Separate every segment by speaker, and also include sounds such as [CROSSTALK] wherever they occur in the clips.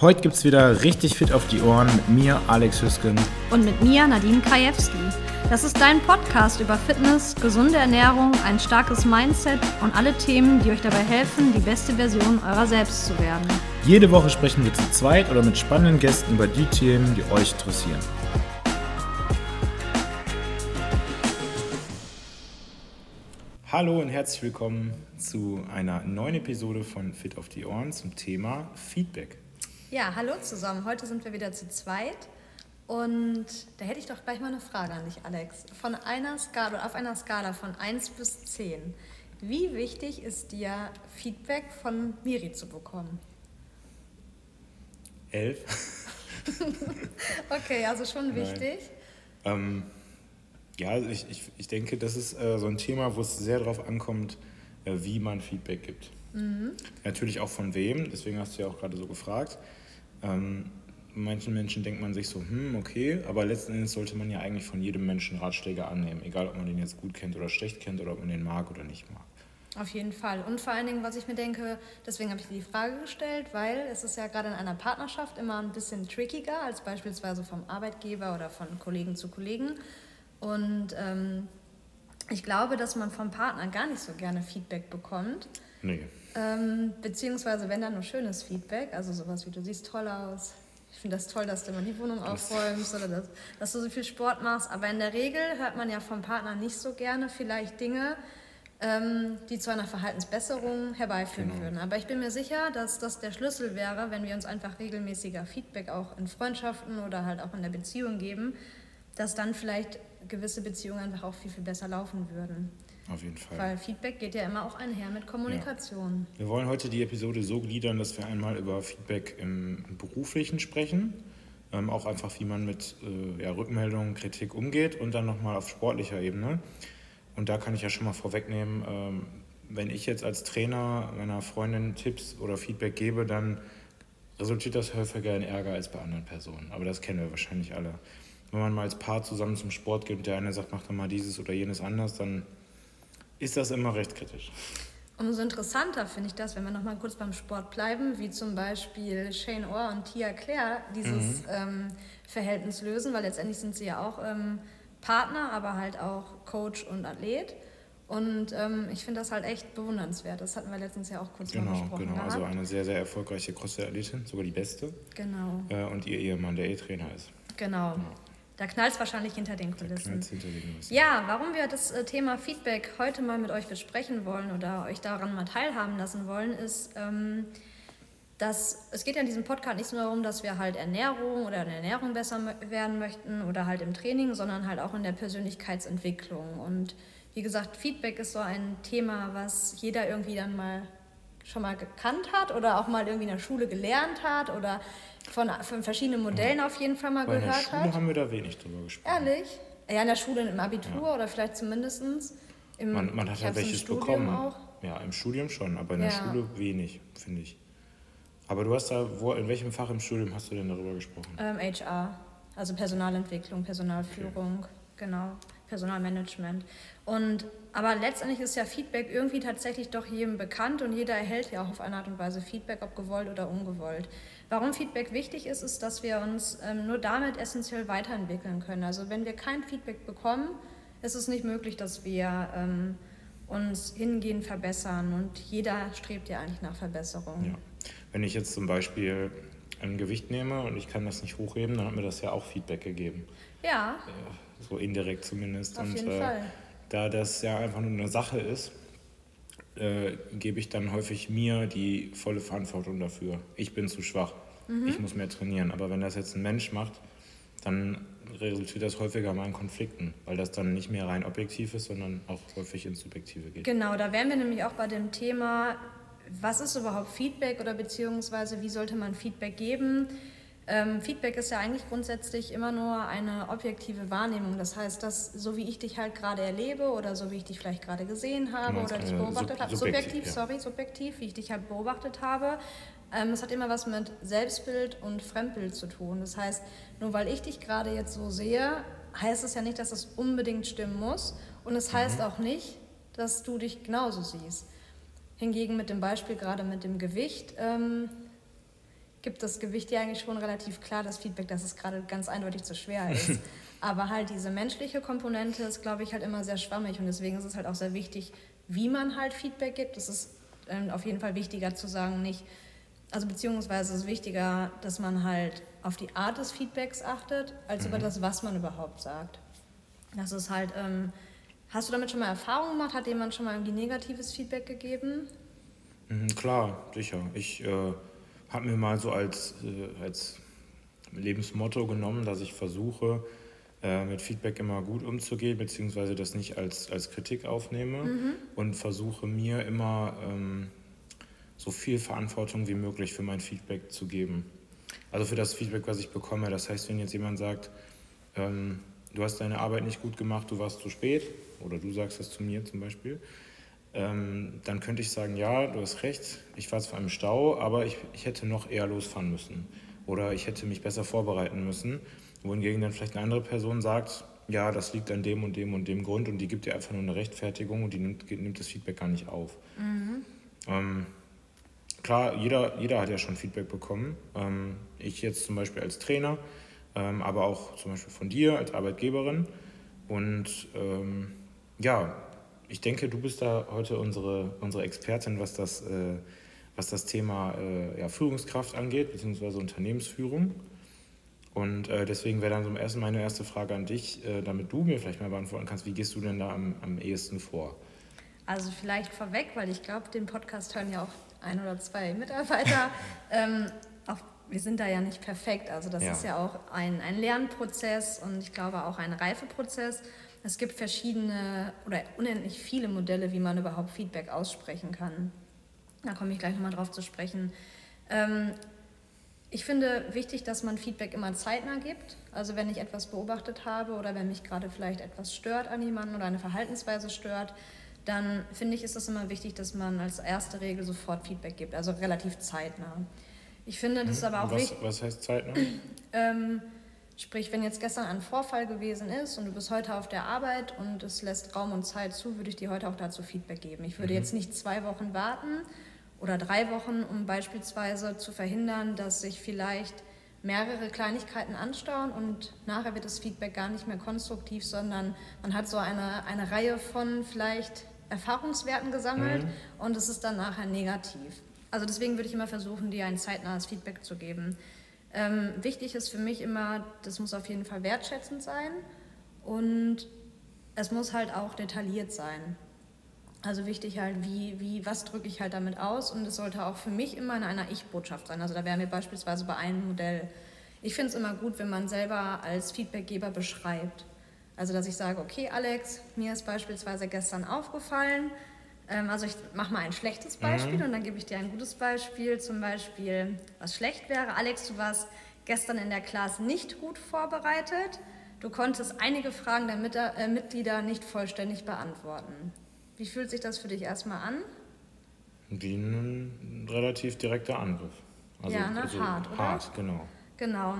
Speaker 1: Heute gibt es wieder richtig fit auf die Ohren mit mir, Alex Hüsken.
Speaker 2: Und mit mir, Nadine Krajewski. Das ist dein Podcast über Fitness, gesunde Ernährung, ein starkes Mindset und alle Themen, die euch dabei helfen, die beste Version eurer selbst zu werden.
Speaker 1: Jede Woche sprechen wir zu zweit oder mit spannenden Gästen über die Themen, die euch interessieren. Hallo und herzlich willkommen zu einer neuen Episode von Fit auf die Ohren zum Thema Feedback.
Speaker 2: Ja, hallo zusammen. Heute sind wir wieder zu zweit. Und da hätte ich doch gleich mal eine Frage an dich, Alex. Von einer Skala, auf einer Skala von 1 bis 10, wie wichtig ist dir Feedback von Miri zu bekommen?
Speaker 1: 11. [LAUGHS]
Speaker 2: okay, also schon wichtig.
Speaker 1: Ähm, ja, also ich, ich, ich denke, das ist äh, so ein Thema, wo es sehr darauf ankommt, äh, wie man Feedback gibt. Mhm. Natürlich auch von wem, deswegen hast du ja auch gerade so gefragt. Ähm, manchen Menschen denkt man sich so, hm, okay, aber letzten Endes sollte man ja eigentlich von jedem Menschen Ratschläge annehmen, egal ob man den jetzt gut kennt oder schlecht kennt oder ob man den mag oder nicht mag.
Speaker 2: Auf jeden Fall. Und vor allen Dingen, was ich mir denke, deswegen habe ich dir die Frage gestellt, weil es ist ja gerade in einer Partnerschaft immer ein bisschen trickiger als beispielsweise vom Arbeitgeber oder von Kollegen zu Kollegen. Und ähm, ich glaube, dass man vom Partner gar nicht so gerne Feedback bekommt.
Speaker 1: Nee.
Speaker 2: Ähm, beziehungsweise, wenn dann nur schönes Feedback, also sowas wie du siehst toll aus, ich finde das toll, dass du immer die Wohnung aufräumst oder dass, dass du so viel Sport machst. Aber in der Regel hört man ja vom Partner nicht so gerne vielleicht Dinge, ähm, die zu einer Verhaltensbesserung herbeiführen genau. würden. Aber ich bin mir sicher, dass das der Schlüssel wäre, wenn wir uns einfach regelmäßiger Feedback auch in Freundschaften oder halt auch in der Beziehung geben, dass dann vielleicht gewisse Beziehungen einfach auch viel, viel besser laufen würden.
Speaker 1: Auf jeden Fall.
Speaker 2: Weil Feedback geht ja immer auch einher mit Kommunikation.
Speaker 1: Ja. Wir wollen heute die Episode so gliedern, dass wir einmal über Feedback im Beruflichen sprechen, ähm, auch einfach, wie man mit äh, ja, Rückmeldungen, Kritik umgeht und dann nochmal auf sportlicher Ebene. Und da kann ich ja schon mal vorwegnehmen, ähm, wenn ich jetzt als Trainer meiner Freundin Tipps oder Feedback gebe, dann resultiert das häufiger in Ärger als bei anderen Personen. Aber das kennen wir wahrscheinlich alle. Wenn man mal als Paar zusammen zum Sport geht und der eine sagt, mach doch mal dieses oder jenes anders, dann ist das immer recht kritisch.
Speaker 2: Umso interessanter finde ich das, wenn wir noch mal kurz beim Sport bleiben, wie zum Beispiel Shane Orr und Tia Claire dieses mhm. ähm, Verhältnis lösen, weil letztendlich sind sie ja auch ähm, Partner, aber halt auch Coach und Athlet. Und ähm, ich finde das halt echt bewundernswert. Das hatten wir letztens ja auch kurz
Speaker 1: genau,
Speaker 2: mal besprochen.
Speaker 1: Genau, also eine sehr, sehr erfolgreiche CrossFit-Athletin, sogar die beste.
Speaker 2: Genau.
Speaker 1: Äh, und ihr Ehemann, der E-Trainer ist.
Speaker 2: Genau. genau. Da knallt es wahrscheinlich hinter den Kulissen. Hinter den Kulissen. Ja, warum wir das äh, Thema Feedback heute mal mit euch besprechen wollen oder euch daran mal teilhaben lassen wollen, ist, ähm, dass es geht ja in diesem Podcast nicht nur darum, dass wir halt Ernährung oder in Ernährung besser werden möchten oder halt im Training, sondern halt auch in der Persönlichkeitsentwicklung. Und wie gesagt, Feedback ist so ein Thema, was jeder irgendwie dann mal schon mal gekannt hat oder auch mal irgendwie in der Schule gelernt hat oder von, von verschiedenen Modellen auf jeden Fall mal Bei gehört hat. In der
Speaker 1: Schule haben wir da wenig drüber gesprochen.
Speaker 2: Ehrlich? Ja, in der Schule, im Abitur ja. oder vielleicht zumindest
Speaker 1: im Man, man hat ja welches bekommen. Auch. Ja, im Studium schon, aber in ja. der Schule wenig, finde ich. Aber du hast da, wo, in welchem Fach im Studium hast du denn darüber gesprochen?
Speaker 2: Ähm, HR, also Personalentwicklung, Personalführung, okay. genau, Personalmanagement. Und aber letztendlich ist ja Feedback irgendwie tatsächlich doch jedem bekannt und jeder erhält ja auch auf eine Art und Weise Feedback, ob gewollt oder ungewollt. Warum Feedback wichtig ist, ist, dass wir uns ähm, nur damit essentiell weiterentwickeln können. Also wenn wir kein Feedback bekommen, ist es nicht möglich, dass wir ähm, uns hingehen verbessern und jeder strebt ja eigentlich nach Verbesserung. Ja.
Speaker 1: Wenn ich jetzt zum Beispiel ein Gewicht nehme und ich kann das nicht hochheben, dann hat mir das ja auch Feedback gegeben.
Speaker 2: Ja.
Speaker 1: Äh, so indirekt zumindest.
Speaker 2: Auf
Speaker 1: und,
Speaker 2: jeden äh, Fall.
Speaker 1: Da das ja einfach nur eine Sache ist, äh, gebe ich dann häufig mir die volle Verantwortung dafür. Ich bin zu schwach, mhm. ich muss mehr trainieren. Aber wenn das jetzt ein Mensch macht, dann resultiert das häufiger mal in Konflikten, weil das dann nicht mehr rein objektiv ist, sondern auch häufig ins Subjektive geht.
Speaker 2: Genau, da wären wir nämlich auch bei dem Thema, was ist überhaupt Feedback oder beziehungsweise wie sollte man Feedback geben? Ähm, Feedback ist ja eigentlich grundsätzlich immer nur eine objektive Wahrnehmung. Das heißt, dass so wie ich dich halt gerade erlebe oder so wie ich dich vielleicht gerade gesehen habe oder dich beobachtet sub habe, subjektiv, ja. sorry, subjektiv, wie ich dich halt beobachtet habe, ähm, es hat immer was mit Selbstbild und Fremdbild zu tun. Das heißt, nur weil ich dich gerade jetzt so sehe, heißt es ja nicht, dass es unbedingt stimmen muss. Und es heißt mhm. auch nicht, dass du dich genauso siehst. Hingegen mit dem Beispiel gerade mit dem Gewicht. Ähm, gibt das Gewicht ja eigentlich schon relativ klar, das Feedback, dass es gerade ganz eindeutig zu schwer [LAUGHS] ist. Aber halt diese menschliche Komponente ist, glaube ich, halt immer sehr schwammig und deswegen ist es halt auch sehr wichtig, wie man halt Feedback gibt. Es ist ähm, auf jeden Fall wichtiger zu sagen, nicht, also beziehungsweise ist es wichtiger, dass man halt auf die Art des Feedbacks achtet, als mhm. über das, was man überhaupt sagt. Das ist halt, ähm, hast du damit schon mal Erfahrungen gemacht? Hat jemand schon mal irgendwie negatives Feedback gegeben?
Speaker 1: Mhm, klar, sicher. Ich äh, habe mir mal so als, äh, als Lebensmotto genommen, dass ich versuche, äh, mit Feedback immer gut umzugehen, beziehungsweise das nicht als, als Kritik aufnehme mhm. und versuche mir immer ähm, so viel Verantwortung wie möglich für mein Feedback zu geben. Also für das Feedback, was ich bekomme. Das heißt, wenn jetzt jemand sagt, ähm, du hast deine Arbeit nicht gut gemacht, du warst zu spät, oder du sagst das zu mir zum Beispiel, ähm, dann könnte ich sagen, ja, du hast recht, ich war zwar im Stau, aber ich, ich hätte noch eher losfahren müssen. Oder ich hätte mich besser vorbereiten müssen. Wohingegen dann vielleicht eine andere Person sagt, ja, das liegt an dem und dem und dem Grund und die gibt dir einfach nur eine Rechtfertigung und die nimmt, nimmt das Feedback gar nicht auf. Mhm. Ähm, klar, jeder, jeder hat ja schon Feedback bekommen. Ähm, ich jetzt zum Beispiel als Trainer, ähm, aber auch zum Beispiel von dir als Arbeitgeberin. Und ähm, ja, ich denke, du bist da heute unsere, unsere Expertin, was das, äh, was das Thema äh, ja, Führungskraft angeht, beziehungsweise Unternehmensführung. Und äh, deswegen wäre dann so ersten meine erste Frage an dich, äh, damit du mir vielleicht mal beantworten kannst, wie gehst du denn da am, am ehesten vor?
Speaker 2: Also vielleicht vorweg, weil ich glaube, den Podcast hören ja auch ein oder zwei Mitarbeiter. [LAUGHS] ähm, auch, wir sind da ja nicht perfekt. Also das ja. ist ja auch ein, ein Lernprozess und ich glaube auch ein Reifeprozess. Es gibt verschiedene oder unendlich viele Modelle, wie man überhaupt Feedback aussprechen kann. Da komme ich gleich nochmal drauf zu sprechen. Ähm, ich finde wichtig, dass man Feedback immer zeitnah gibt. Also wenn ich etwas beobachtet habe oder wenn mich gerade vielleicht etwas stört an jemandem oder eine Verhaltensweise stört, dann finde ich, ist es immer wichtig, dass man als erste Regel sofort Feedback gibt, also relativ zeitnah. Ich finde, das ist aber auch wichtig.
Speaker 1: Was heißt zeitnah? [CLEARS THROAT]
Speaker 2: ähm, sprich, wenn jetzt gestern ein Vorfall gewesen ist und du bist heute auf der Arbeit und es lässt Raum und Zeit zu, würde ich dir heute auch dazu Feedback geben. Ich würde mhm. jetzt nicht zwei Wochen warten oder drei Wochen, um beispielsweise zu verhindern, dass sich vielleicht mehrere Kleinigkeiten anstauen und nachher wird das Feedback gar nicht mehr konstruktiv, sondern man hat so eine, eine Reihe von vielleicht Erfahrungswerten gesammelt mhm. und es ist dann nachher negativ. Also deswegen würde ich immer versuchen, dir ein zeitnahes Feedback zu geben. Ähm, wichtig ist für mich immer, das muss auf jeden Fall wertschätzend sein und es muss halt auch detailliert sein. Also wichtig halt, wie, wie, was drücke ich halt damit aus und es sollte auch für mich immer in einer Ich-Botschaft sein. Also da wären wir beispielsweise bei einem Modell. Ich finde es immer gut, wenn man selber als Feedbackgeber beschreibt. Also dass ich sage, okay Alex, mir ist beispielsweise gestern aufgefallen, also ich mache mal ein schlechtes Beispiel mhm. und dann gebe ich dir ein gutes Beispiel. Zum Beispiel, was schlecht wäre, Alex, du warst gestern in der Klasse nicht gut vorbereitet. Du konntest einige Fragen der Mit äh, Mitglieder nicht vollständig beantworten. Wie fühlt sich das für dich erstmal an?
Speaker 1: Wie ein relativ direkter Angriff.
Speaker 2: Also, ja, ne? Also hart, oder? Hart,
Speaker 1: genau.
Speaker 2: Genau.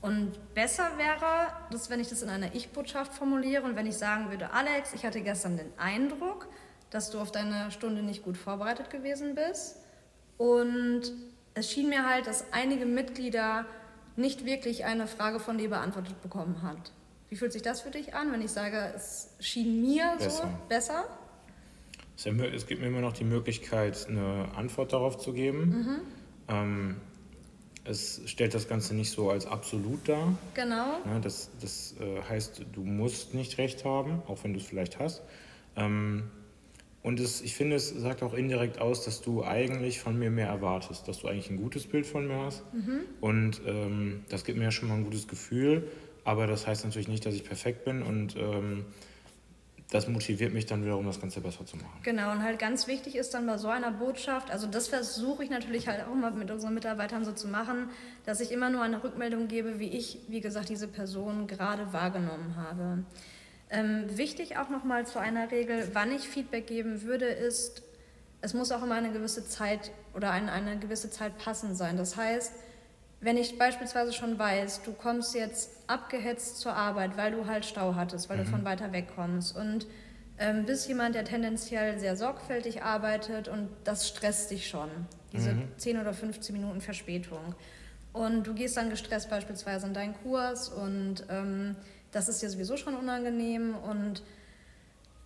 Speaker 2: Und besser wäre, dass wenn ich das in einer Ich-Botschaft formuliere und wenn ich sagen würde, Alex, ich hatte gestern den Eindruck, dass du auf deine Stunde nicht gut vorbereitet gewesen bist. Und es schien mir halt, dass einige Mitglieder nicht wirklich eine Frage von dir beantwortet bekommen hat. Wie fühlt sich das für dich an, wenn ich sage, es schien mir besser. so besser?
Speaker 1: Es gibt mir immer noch die Möglichkeit, eine Antwort darauf zu geben. Mhm. Ähm, es stellt das Ganze nicht so als absolut dar.
Speaker 2: Genau.
Speaker 1: Ja, das das äh, heißt, du musst nicht recht haben, auch wenn du es vielleicht hast. Ähm, und es, ich finde, es sagt auch indirekt aus, dass du eigentlich von mir mehr erwartest, dass du eigentlich ein gutes Bild von mir hast. Mhm. Und ähm, das gibt mir ja schon mal ein gutes Gefühl. Aber das heißt natürlich nicht, dass ich perfekt bin. Und ähm, das motiviert mich dann wiederum, das Ganze besser zu machen.
Speaker 2: Genau, und halt ganz wichtig ist dann bei so einer Botschaft, also das versuche ich natürlich halt auch mal mit unseren Mitarbeitern so zu machen, dass ich immer nur eine Rückmeldung gebe, wie ich, wie gesagt, diese Person gerade wahrgenommen habe. Ähm, wichtig auch nochmal zu einer Regel, wann ich Feedback geben würde, ist, es muss auch immer eine gewisse Zeit oder eine, eine gewisse Zeit passend sein. Das heißt, wenn ich beispielsweise schon weiß, du kommst jetzt abgehetzt zur Arbeit, weil du halt Stau hattest, weil mhm. du von weiter weg kommst und ähm, bist jemand, der tendenziell sehr sorgfältig arbeitet und das stresst dich schon, diese mhm. 10 oder 15 Minuten Verspätung. Und du gehst dann gestresst beispielsweise in deinen Kurs und ähm, das ist dir sowieso schon unangenehm und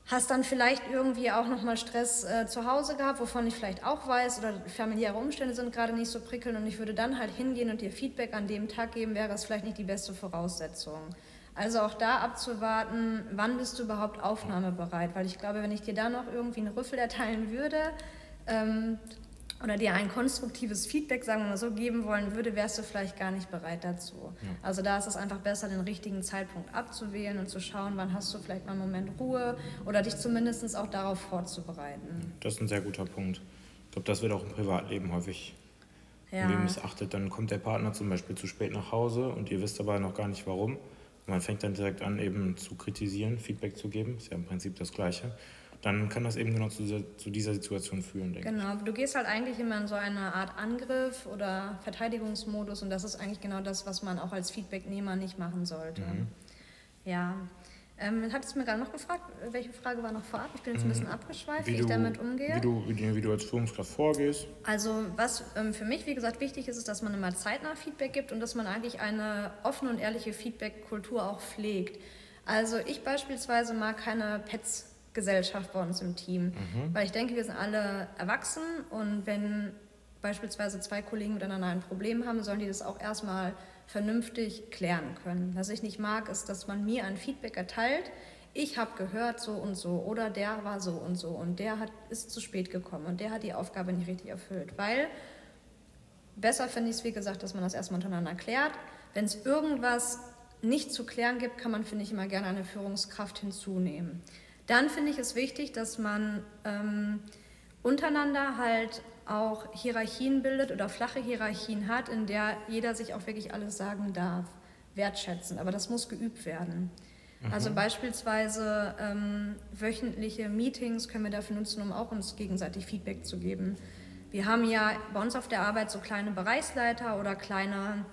Speaker 2: hast dann vielleicht irgendwie auch nochmal Stress äh, zu Hause gehabt, wovon ich vielleicht auch weiß, oder familiäre Umstände sind gerade nicht so prickelnd und ich würde dann halt hingehen und dir Feedback an dem Tag geben, wäre es vielleicht nicht die beste Voraussetzung. Also auch da abzuwarten, wann bist du überhaupt aufnahmebereit, weil ich glaube, wenn ich dir da noch irgendwie einen Rüffel erteilen würde, ähm, oder dir ein konstruktives Feedback, sagen wir mal so, geben wollen würde, wärst du vielleicht gar nicht bereit dazu. Ja. Also da ist es einfach besser, den richtigen Zeitpunkt abzuwählen und zu schauen, wann hast du vielleicht mal einen Moment Ruhe oder dich zumindest auch darauf vorzubereiten.
Speaker 1: Das ist ein sehr guter Punkt. Ich glaube, das wird auch im Privatleben häufig ja. missachtet. Dann kommt der Partner zum Beispiel zu spät nach Hause und ihr wisst aber noch gar nicht warum. man fängt dann direkt an, eben zu kritisieren, Feedback zu geben. Ist ja im Prinzip das Gleiche dann kann das eben genau zu dieser, zu dieser Situation führen,
Speaker 2: denke genau. ich. Genau, du gehst halt eigentlich immer in so eine Art Angriff oder Verteidigungsmodus und das ist eigentlich genau das, was man auch als Feedbacknehmer nicht machen sollte. Mhm. Ja. Ähm, hattest du mir gerade noch gefragt, welche Frage war noch vorab? Ich bin jetzt ein bisschen mhm. abgeschweift, wie, wie ich damit umgehe.
Speaker 1: Wie du, wie, wie du als Führungskraft vorgehst.
Speaker 2: Also was ähm, für mich, wie gesagt, wichtig ist, ist, dass man immer zeitnah Feedback gibt und dass man eigentlich eine offene und ehrliche Feedback-Kultur auch pflegt. Also ich beispielsweise mag keine Pets Gesellschaft bei uns im Team. Mhm. Weil ich denke, wir sind alle erwachsen und wenn beispielsweise zwei Kollegen miteinander ein Problem haben, sollen die das auch erstmal vernünftig klären können. Was ich nicht mag, ist, dass man mir ein Feedback erteilt, ich habe gehört so und so oder der war so und so und der hat, ist zu spät gekommen und der hat die Aufgabe nicht richtig erfüllt. Weil besser finde ich es, wie gesagt, dass man das erstmal untereinander klärt. Wenn es irgendwas nicht zu klären gibt, kann man, finde ich, immer gerne eine Führungskraft hinzunehmen. Dann finde ich es wichtig, dass man ähm, untereinander halt auch Hierarchien bildet oder flache Hierarchien hat, in der jeder sich auch wirklich alles sagen darf, wertschätzen. Aber das muss geübt werden. Mhm. Also beispielsweise ähm, wöchentliche Meetings können wir dafür nutzen, um auch uns gegenseitig Feedback zu geben. Wir haben ja bei uns auf der Arbeit so kleine Bereichsleiter oder kleine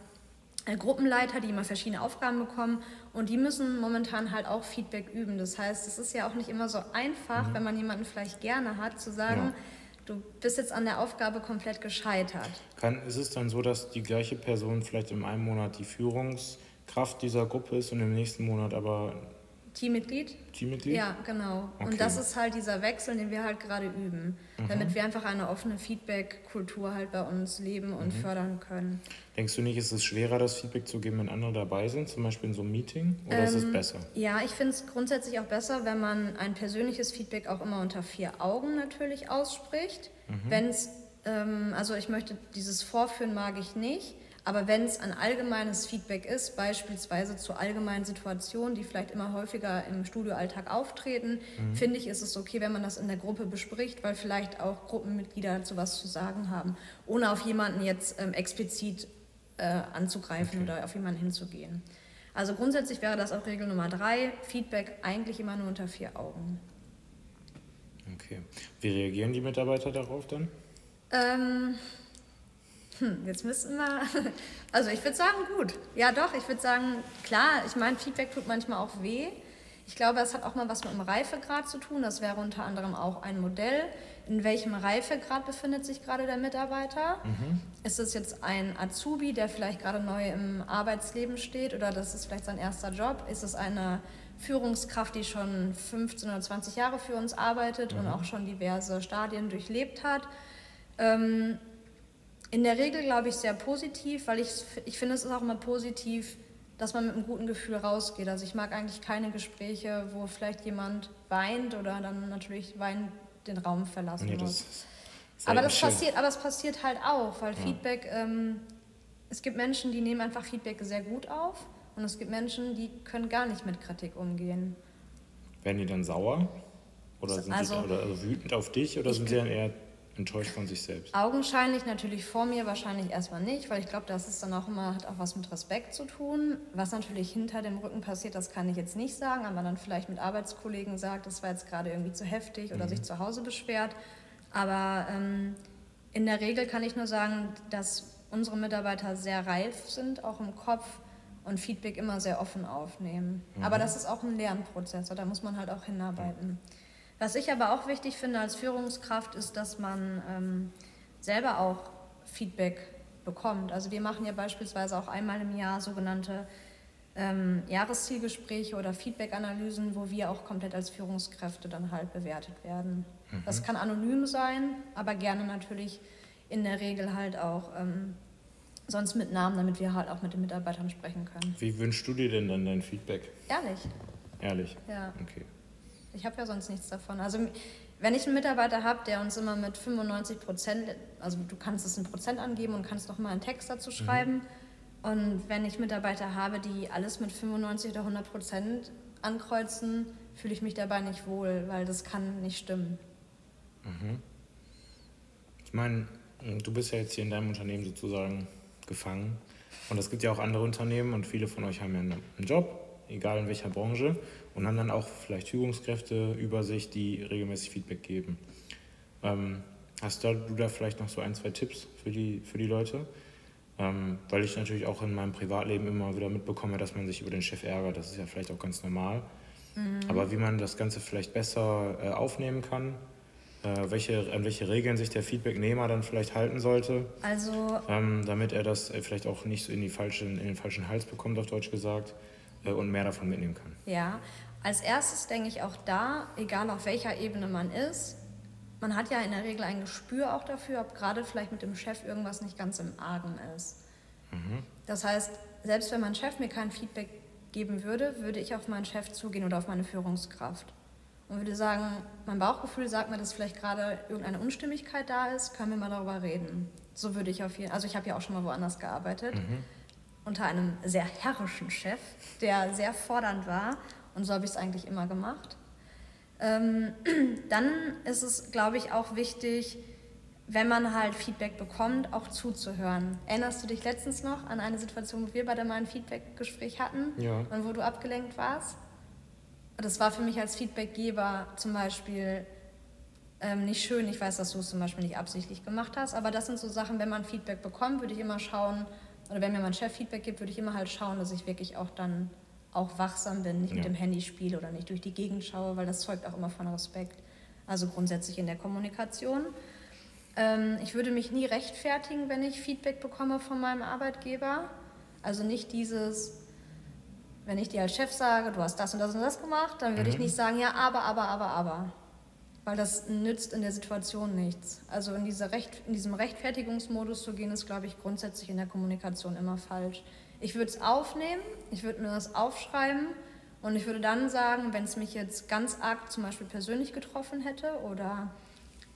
Speaker 2: äh, Gruppenleiter, die immer verschiedene Aufgaben bekommen und die müssen momentan halt auch Feedback üben. Das heißt, es ist ja auch nicht immer so einfach, mhm. wenn man jemanden vielleicht gerne hat, zu sagen, ja. du bist jetzt an der Aufgabe komplett gescheitert.
Speaker 1: Kann, ist es dann so, dass die gleiche Person vielleicht in einem Monat die Führungskraft dieser Gruppe ist und im nächsten Monat aber
Speaker 2: Teammitglied?
Speaker 1: Teammitglied?
Speaker 2: Ja, genau. Okay. Und das ist halt dieser Wechsel, den wir halt gerade üben, mhm. damit wir einfach eine offene Feedback-Kultur halt bei uns leben und mhm. fördern können.
Speaker 1: Denkst du nicht, ist es schwerer, das Feedback zu geben, wenn andere dabei sind, zum Beispiel in so einem Meeting, oder ähm, ist es ähm, besser?
Speaker 2: Ja, ich finde es grundsätzlich auch besser, wenn man ein persönliches Feedback auch immer unter vier Augen natürlich ausspricht. Mhm. Wenn es, ähm, also ich möchte, dieses Vorführen mag ich nicht. Aber wenn es ein allgemeines Feedback ist, beispielsweise zu allgemeinen Situationen, die vielleicht immer häufiger im Studioalltag auftreten, mhm. finde ich, ist es okay, wenn man das in der Gruppe bespricht, weil vielleicht auch Gruppenmitglieder dazu was zu sagen haben, ohne auf jemanden jetzt ähm, explizit äh, anzugreifen okay. oder auf jemanden hinzugehen. Also grundsätzlich wäre das auch Regel Nummer drei, Feedback eigentlich immer nur unter vier Augen.
Speaker 1: Okay. Wie reagieren die Mitarbeiter darauf dann?
Speaker 2: Ähm, hm, jetzt müssen wir. [LAUGHS] Also ich würde sagen, gut. Ja, doch, ich würde sagen, klar, ich meine, Feedback tut manchmal auch weh. Ich glaube, es hat auch mal was mit dem Reifegrad zu tun. Das wäre unter anderem auch ein Modell. In welchem Reifegrad befindet sich gerade der Mitarbeiter? Mhm. Ist es jetzt ein Azubi, der vielleicht gerade neu im Arbeitsleben steht oder das ist vielleicht sein erster Job? Ist es eine Führungskraft, die schon 15 oder 20 Jahre für uns arbeitet mhm. und auch schon diverse Stadien durchlebt hat? Ähm, in der Regel glaube ich sehr positiv, weil ich, ich finde, es ist auch immer positiv, dass man mit einem guten Gefühl rausgeht. Also ich mag eigentlich keine Gespräche, wo vielleicht jemand weint oder dann natürlich weinend den Raum verlassen nee, muss. Aber das, passiert, aber es passiert halt auch, weil ja. Feedback, ähm, es gibt Menschen, die nehmen einfach Feedback sehr gut auf und es gibt Menschen, die können gar nicht mit Kritik umgehen.
Speaker 1: Werden die dann sauer? Oder sind also, sie oder also wütend auf dich oder sind sie dann eher enttäuscht von sich selbst?
Speaker 2: Augenscheinlich natürlich vor mir wahrscheinlich erstmal nicht, weil ich glaube, das ist dann auch immer, hat auch was mit Respekt zu tun. Was natürlich hinter dem Rücken passiert, das kann ich jetzt nicht sagen, aber dann vielleicht mit Arbeitskollegen sagt, das war jetzt gerade irgendwie zu heftig oder mhm. sich zu Hause beschwert. Aber ähm, in der Regel kann ich nur sagen, dass unsere Mitarbeiter sehr reif sind, auch im Kopf und Feedback immer sehr offen aufnehmen. Mhm. Aber das ist auch ein Lernprozess, da muss man halt auch hinarbeiten. Mhm. Was ich aber auch wichtig finde als Führungskraft, ist, dass man ähm, selber auch Feedback bekommt. Also wir machen ja beispielsweise auch einmal im Jahr sogenannte ähm, Jahreszielgespräche oder Feedback-Analysen, wo wir auch komplett als Führungskräfte dann halt bewertet werden. Mhm. Das kann anonym sein, aber gerne natürlich in der Regel halt auch ähm, sonst mit Namen, damit wir halt auch mit den Mitarbeitern sprechen können.
Speaker 1: Wie wünschst du dir denn dann dein Feedback?
Speaker 2: Ehrlich.
Speaker 1: Ehrlich?
Speaker 2: Ja. Okay. Ich habe ja sonst nichts davon. Also wenn ich einen Mitarbeiter habe, der uns immer mit 95 Prozent, also du kannst es in Prozent angeben und kannst noch mal einen Text dazu schreiben. Mhm. Und wenn ich Mitarbeiter habe, die alles mit 95 oder 100 Prozent ankreuzen, fühle ich mich dabei nicht wohl, weil das kann nicht stimmen.
Speaker 1: Mhm. Ich meine, du bist ja jetzt hier in deinem Unternehmen sozusagen gefangen. Und es gibt ja auch andere Unternehmen und viele von euch haben ja einen Job, egal in welcher Branche, und haben dann auch vielleicht Führungskräfte über sich, die regelmäßig Feedback geben. Ähm, hast du da vielleicht noch so ein, zwei Tipps für die, für die Leute? Ähm, weil ich natürlich auch in meinem Privatleben immer wieder mitbekomme, dass man sich über den Chef ärgert. Das ist ja vielleicht auch ganz normal. Mhm. Aber wie man das Ganze vielleicht besser äh, aufnehmen kann, äh, welche, an welche Regeln sich der Feedbacknehmer dann vielleicht halten sollte,
Speaker 2: also,
Speaker 1: ähm, damit er das äh, vielleicht auch nicht so in, die falschen, in den falschen Hals bekommt, auf Deutsch gesagt, äh, und mehr davon mitnehmen kann.
Speaker 2: Ja, als erstes denke ich auch da, egal auf welcher Ebene man ist, man hat ja in der Regel ein Gespür auch dafür, ob gerade vielleicht mit dem Chef irgendwas nicht ganz im Argen ist. Mhm. Das heißt, selbst wenn mein Chef mir kein Feedback geben würde, würde ich auf meinen Chef zugehen oder auf meine Führungskraft und würde sagen, mein Bauchgefühl sagt mir, dass vielleicht gerade irgendeine Unstimmigkeit da ist, können wir mal darüber reden. So würde ich auf jeden also ich habe ja auch schon mal woanders gearbeitet, mhm. unter einem sehr herrischen Chef, der sehr fordernd war und so habe ich es eigentlich immer gemacht. Ähm, [CLEARS THROAT] dann ist es, glaube ich, auch wichtig, wenn man halt Feedback bekommt, auch zuzuhören. Erinnerst du dich letztens noch an eine Situation, wo wir beide mal ein Feedback-Gespräch hatten
Speaker 1: ja.
Speaker 2: und wo du abgelenkt warst? Das war für mich als Feedbackgeber zum Beispiel ähm, nicht schön. Ich weiß, dass du es zum Beispiel nicht absichtlich gemacht hast, aber das sind so Sachen, wenn man Feedback bekommt, würde ich immer schauen, oder wenn mir mein Chef Feedback gibt, würde ich immer halt schauen, dass ich wirklich auch dann auch wachsam bin, nicht ja. mit dem Handy spiele oder nicht durch die Gegend schaue, weil das zeugt auch immer von Respekt. Also grundsätzlich in der Kommunikation. Ähm, ich würde mich nie rechtfertigen, wenn ich Feedback bekomme von meinem Arbeitgeber. Also nicht dieses, wenn ich dir als Chef sage, du hast das und das und das gemacht, dann würde mhm. ich nicht sagen, ja, aber, aber, aber, aber. Weil das nützt in der Situation nichts. Also in, diese Recht, in diesem Rechtfertigungsmodus zu gehen, ist, glaube ich, grundsätzlich in der Kommunikation immer falsch. Ich würde es aufnehmen, ich würde mir das aufschreiben und ich würde dann sagen, wenn es mich jetzt ganz arg zum Beispiel persönlich getroffen hätte oder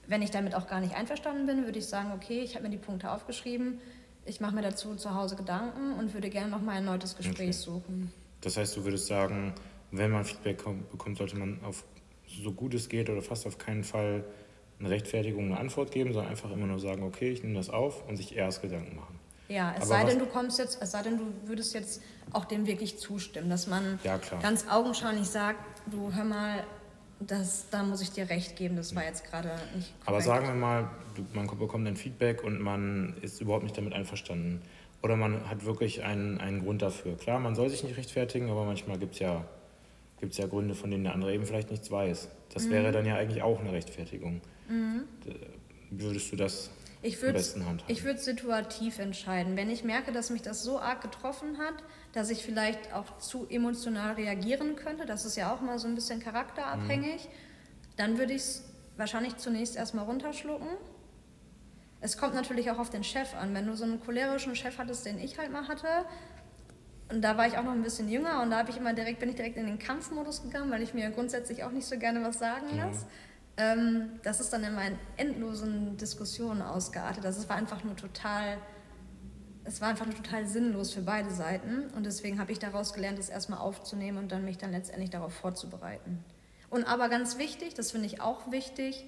Speaker 2: wenn ich damit auch gar nicht einverstanden bin, würde ich sagen, okay, ich habe mir die Punkte aufgeschrieben, ich mache mir dazu zu Hause Gedanken und würde gerne noch mal ein neues Gespräch okay. suchen.
Speaker 1: Das heißt, du würdest sagen, wenn man Feedback bekommt, sollte man auf so gut es geht oder fast auf keinen Fall eine Rechtfertigung, eine Antwort geben, sondern einfach immer nur sagen, okay, ich nehme das auf und sich erst Gedanken machen.
Speaker 2: Ja, es Aber sei denn, du kommst jetzt, es sei denn, du würdest jetzt auch dem wirklich zustimmen, dass man
Speaker 1: ja,
Speaker 2: ganz augenscheinlich sagt, du hör mal, das, da muss ich dir recht geben, das war jetzt gerade nicht
Speaker 1: korrekt. Aber sagen wir mal, man bekommt ein Feedback und man ist überhaupt nicht damit einverstanden. Oder man hat wirklich einen, einen Grund dafür. Klar, man soll sich nicht rechtfertigen, aber manchmal gibt es ja, gibt's ja Gründe, von denen der andere eben vielleicht nichts weiß. Das mhm. wäre dann ja eigentlich auch eine Rechtfertigung. Mhm. Würdest du das
Speaker 2: ich würde ich würde situativ entscheiden. Wenn ich merke, dass mich das so arg getroffen hat, dass ich vielleicht auch zu emotional reagieren könnte, das ist ja auch mal so ein bisschen charakterabhängig, mhm. dann würde ich es wahrscheinlich zunächst erstmal runterschlucken. Es kommt natürlich auch auf den Chef an. Wenn du so einen cholerischen Chef hattest, den ich halt mal hatte, und da war ich auch noch ein bisschen jünger und da habe ich immer direkt, bin ich direkt in den Kampfmodus gegangen, weil ich mir grundsätzlich auch nicht so gerne was sagen lasse. Mhm. Ähm, das ist dann in endlosen Diskussionen ausgeartet. Das war einfach nur total, es war einfach nur total sinnlos für beide Seiten. Und deswegen habe ich daraus gelernt, es erstmal aufzunehmen und dann mich dann letztendlich darauf vorzubereiten. Und aber ganz wichtig, das finde ich auch wichtig,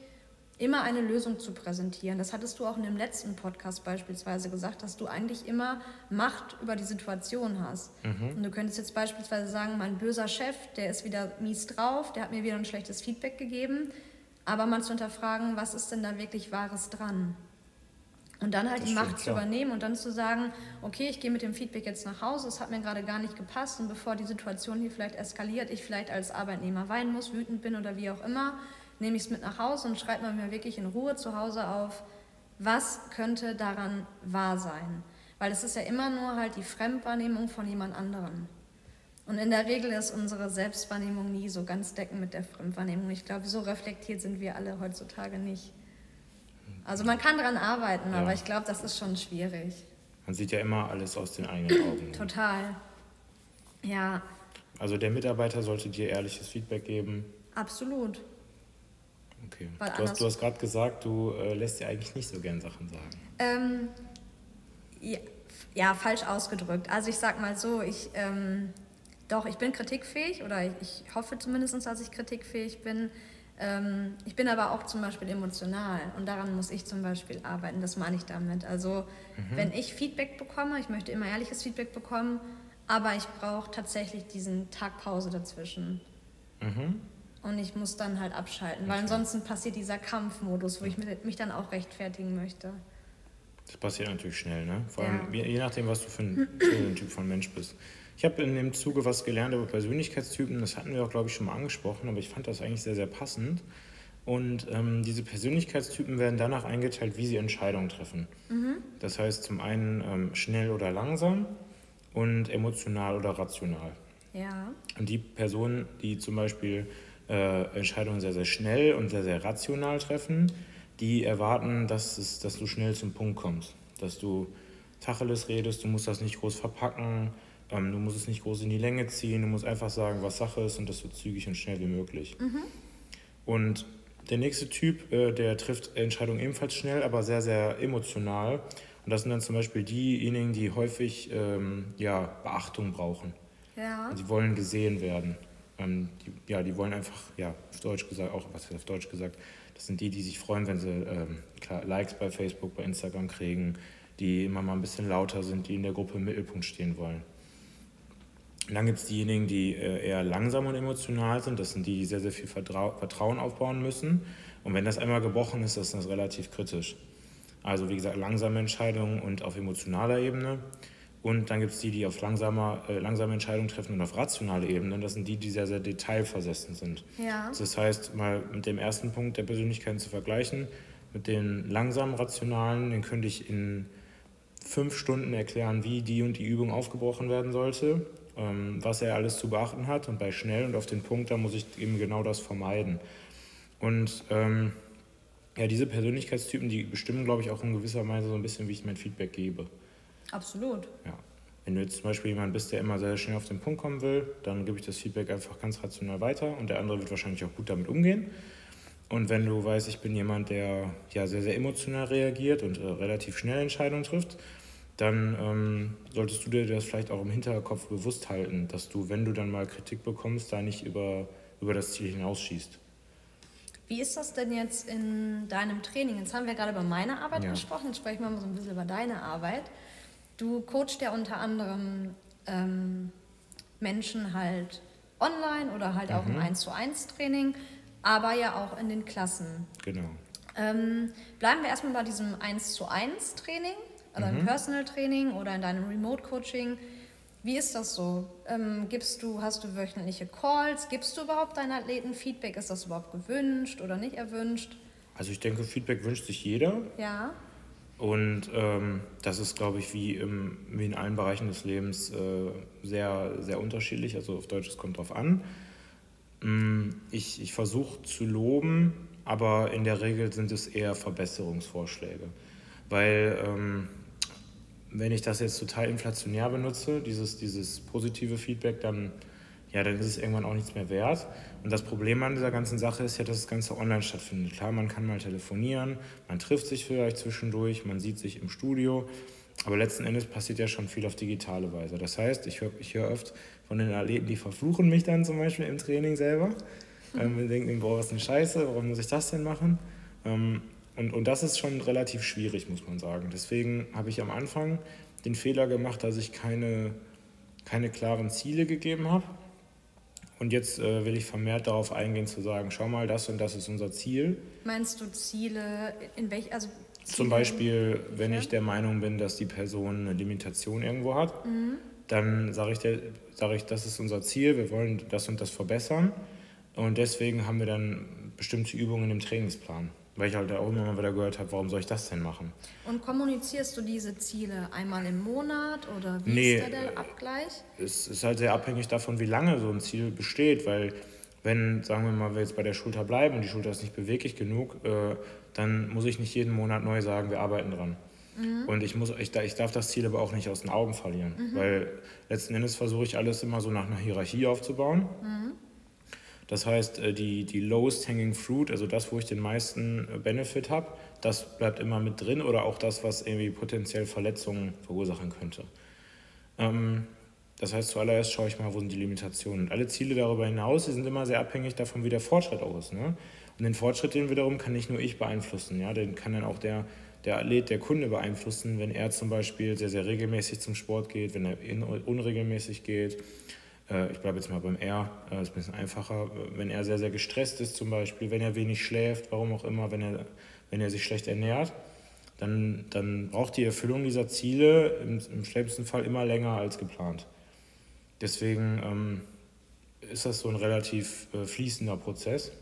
Speaker 2: immer eine Lösung zu präsentieren. Das hattest du auch in dem letzten Podcast beispielsweise gesagt, dass du eigentlich immer Macht über die Situation hast. Mhm. Und du könntest jetzt beispielsweise sagen, mein böser Chef, der ist wieder mies drauf, der hat mir wieder ein schlechtes Feedback gegeben aber mal zu hinterfragen, was ist denn da wirklich Wahres dran? Und dann halt das die Macht klar. zu übernehmen und dann zu sagen, okay, ich gehe mit dem Feedback jetzt nach Hause, es hat mir gerade gar nicht gepasst und bevor die Situation hier vielleicht eskaliert, ich vielleicht als Arbeitnehmer weinen muss, wütend bin oder wie auch immer, nehme ich es mit nach Hause und schreibe mir wirklich in Ruhe zu Hause auf, was könnte daran wahr sein? Weil es ist ja immer nur halt die Fremdwahrnehmung von jemand anderem. Und in der Regel ist unsere Selbstwahrnehmung nie so ganz deckend mit der Fremdwahrnehmung. Ich glaube, so reflektiert sind wir alle heutzutage nicht. Also man kann daran arbeiten, ja. aber ich glaube, das ist schon schwierig.
Speaker 1: Man sieht ja immer alles aus den eigenen Augen. [CLEARS THROAT]
Speaker 2: Total. Ja.
Speaker 1: Also der Mitarbeiter sollte dir ehrliches Feedback geben.
Speaker 2: Absolut.
Speaker 1: Okay. du hast, hast gerade gesagt, du äh, lässt dir eigentlich nicht so gern Sachen sagen.
Speaker 2: Ähm, ja, ja, falsch ausgedrückt. Also ich sag mal so, ich ähm, doch, ich bin kritikfähig oder ich, hoffe zumindest, dass ich kritikfähig bin. Ähm, ich bin aber auch zum Beispiel emotional und daran muss ich zum Beispiel arbeiten. Das meine ich damit. Also mhm. wenn ich Feedback bekomme, ich möchte immer ehrliches Feedback bekommen, aber ich brauche tatsächlich diesen Tag Pause dazwischen. Mhm. Und ich muss dann halt abschalten, okay. weil ansonsten passiert dieser Kampfmodus, wo ich mich dann auch rechtfertigen möchte.
Speaker 1: Das passiert natürlich schnell, ne? Vor allem ja. je nachdem, was du für ein, für ein Typ von Mensch bist. Ich habe in dem Zuge was gelernt über Persönlichkeitstypen, das hatten wir auch, glaube ich, schon mal angesprochen, aber ich fand das eigentlich sehr, sehr passend. Und ähm, diese Persönlichkeitstypen werden danach eingeteilt, wie sie Entscheidungen treffen. Mhm. Das heißt zum einen ähm, schnell oder langsam und emotional oder rational.
Speaker 2: Ja.
Speaker 1: Und die Personen, die zum Beispiel äh, Entscheidungen sehr, sehr schnell und sehr, sehr rational treffen, die erwarten, dass, es, dass du schnell zum Punkt kommst. Dass du Tacheles redest, du musst das nicht groß verpacken, ähm, du musst es nicht groß in die Länge ziehen, du musst einfach sagen, was Sache ist und das so zügig und schnell wie möglich. Mhm. Und der nächste Typ, äh, der trifft Entscheidungen ebenfalls schnell, aber sehr, sehr emotional. Und das sind dann zum Beispiel diejenigen, die häufig ähm, ja, Beachtung brauchen.
Speaker 2: Ja.
Speaker 1: Die wollen gesehen werden. Ähm, die, ja, die wollen einfach, ja, auf Deutsch gesagt, auch was auf Deutsch gesagt, das sind die, die sich freuen, wenn sie ähm, klar, Likes bei Facebook, bei Instagram kriegen, die immer mal ein bisschen lauter sind, die in der Gruppe im Mittelpunkt stehen wollen. Und dann gibt es diejenigen, die äh, eher langsam und emotional sind. Das sind die, die sehr, sehr viel Vertrau Vertrauen aufbauen müssen. Und wenn das einmal gebrochen ist, ist das relativ kritisch. Also wie gesagt, langsame Entscheidungen und auf emotionaler Ebene. Und dann gibt es die, die auf langsamer, äh, langsame Entscheidungen treffen und auf rationaler Ebene. Das sind die, die sehr, sehr detailversessen sind.
Speaker 2: Ja.
Speaker 1: Das heißt, mal mit dem ersten Punkt der Persönlichkeiten zu vergleichen, mit den langsamen Rationalen, den könnte ich in fünf Stunden erklären, wie die und die Übung aufgebrochen werden sollte was er alles zu beachten hat. Und bei schnell und auf den Punkt, da muss ich eben genau das vermeiden. Und ähm, ja, diese Persönlichkeitstypen, die bestimmen, glaube ich, auch in gewisser Weise so ein bisschen, wie ich mein Feedback gebe.
Speaker 2: Absolut.
Speaker 1: Ja. Wenn du jetzt zum Beispiel jemand bist, der immer sehr schnell auf den Punkt kommen will, dann gebe ich das Feedback einfach ganz rational weiter und der andere wird wahrscheinlich auch gut damit umgehen. Und wenn du weißt, ich bin jemand, der ja sehr, sehr emotional reagiert und äh, relativ schnell Entscheidungen trifft, dann ähm, solltest du dir das vielleicht auch im Hinterkopf bewusst halten, dass du, wenn du dann mal Kritik bekommst, da nicht über, über das Ziel hinausschießt.
Speaker 2: Wie ist das denn jetzt in deinem Training? Jetzt haben wir gerade über meine Arbeit ja. gesprochen, jetzt sprechen wir mal so ein bisschen über deine Arbeit. Du coachst ja unter anderem ähm, Menschen halt online oder halt auch mhm. im 1 zu 1 Training, aber ja auch in den Klassen.
Speaker 1: Genau.
Speaker 2: Ähm, bleiben wir erstmal bei diesem 1 zu 1 Training oder mhm. im Personal Training oder in deinem Remote Coaching. Wie ist das so? Ähm, gibst du, hast du wöchentliche Calls? Gibst du überhaupt deinen Athleten Feedback? Ist das überhaupt gewünscht oder nicht erwünscht?
Speaker 1: Also ich denke, Feedback wünscht sich jeder.
Speaker 2: Ja.
Speaker 1: Und ähm, das ist, glaube ich, wie, im, wie in allen Bereichen des Lebens äh, sehr, sehr unterschiedlich. Also auf Deutsch, es kommt drauf an. Mm, ich, ich versuche zu loben, aber in der Regel sind es eher Verbesserungsvorschläge. Weil ähm, wenn ich das jetzt total inflationär benutze, dieses, dieses positive Feedback, dann, ja, dann ist es irgendwann auch nichts mehr wert. Und das Problem an dieser ganzen Sache ist ja, dass das Ganze online stattfindet. Klar, man kann mal telefonieren, man trifft sich vielleicht zwischendurch, man sieht sich im Studio, aber letzten Endes passiert ja schon viel auf digitale Weise. Das heißt, ich höre ich hör oft von den Athleten, die verfluchen mich dann zum Beispiel im Training selber. [LAUGHS] Ähm, denken, boah, was ist eine Scheiße, warum muss ich das denn machen? Ähm, und, und das ist schon relativ schwierig, muss man sagen. Deswegen habe ich am Anfang den Fehler gemacht, dass ich keine, keine klaren Ziele gegeben habe. Und jetzt äh, will ich vermehrt darauf eingehen, zu sagen, schau mal, das und das ist unser Ziel.
Speaker 2: Meinst du Ziele, in welch, also
Speaker 1: Ziele Zum Beispiel, wenn ich der Meinung bin, dass die Person eine Limitation irgendwo hat, mhm. dann sage ich, sag ich, das ist unser Ziel, wir wollen das und das verbessern. Und deswegen haben wir dann bestimmte Übungen im Trainingsplan. Weil ich halt auch immer mal wieder gehört habe, warum soll ich das denn machen?
Speaker 2: Und kommunizierst du diese Ziele einmal im Monat oder wie nee, ist da der Abgleich?
Speaker 1: Es ist halt sehr abhängig davon, wie lange so ein Ziel besteht, weil wenn, sagen wir mal, wir jetzt bei der Schulter bleiben und die Schulter ist nicht beweglich genug, äh, dann muss ich nicht jeden Monat neu sagen, wir arbeiten dran. Mhm. Und ich, muss, ich, ich darf das Ziel aber auch nicht aus den Augen verlieren, mhm. weil letzten Endes versuche ich alles immer so nach einer Hierarchie aufzubauen. Mhm. Das heißt, äh, die, die lowest hanging fruit, also das, wo ich den meisten äh, Benefit habe, das bleibt immer mit drin oder auch das, was irgendwie potenziell Verletzungen verursachen könnte. Ähm, das heißt, zuallererst schaue ich mal, wo sind die Limitationen. Und alle Ziele darüber hinaus, die sind immer sehr abhängig davon, wie der Fortschritt auch ist. Ne? Und den Fortschritt, den wiederum kann nicht nur ich beeinflussen, ja? den kann dann auch der, der Athlet, der Kunde beeinflussen, wenn er zum Beispiel sehr, sehr regelmäßig zum Sport geht, wenn er unregelmäßig geht ich bleibe jetzt mal beim R, das äh, ist ein bisschen einfacher, wenn er sehr, sehr gestresst ist zum Beispiel, wenn er wenig schläft, warum auch immer, wenn er, wenn er sich schlecht ernährt, dann, dann braucht die Erfüllung dieser Ziele im, im schlimmsten Fall immer länger als geplant. Deswegen ähm, ist das so ein relativ äh, fließender Prozess.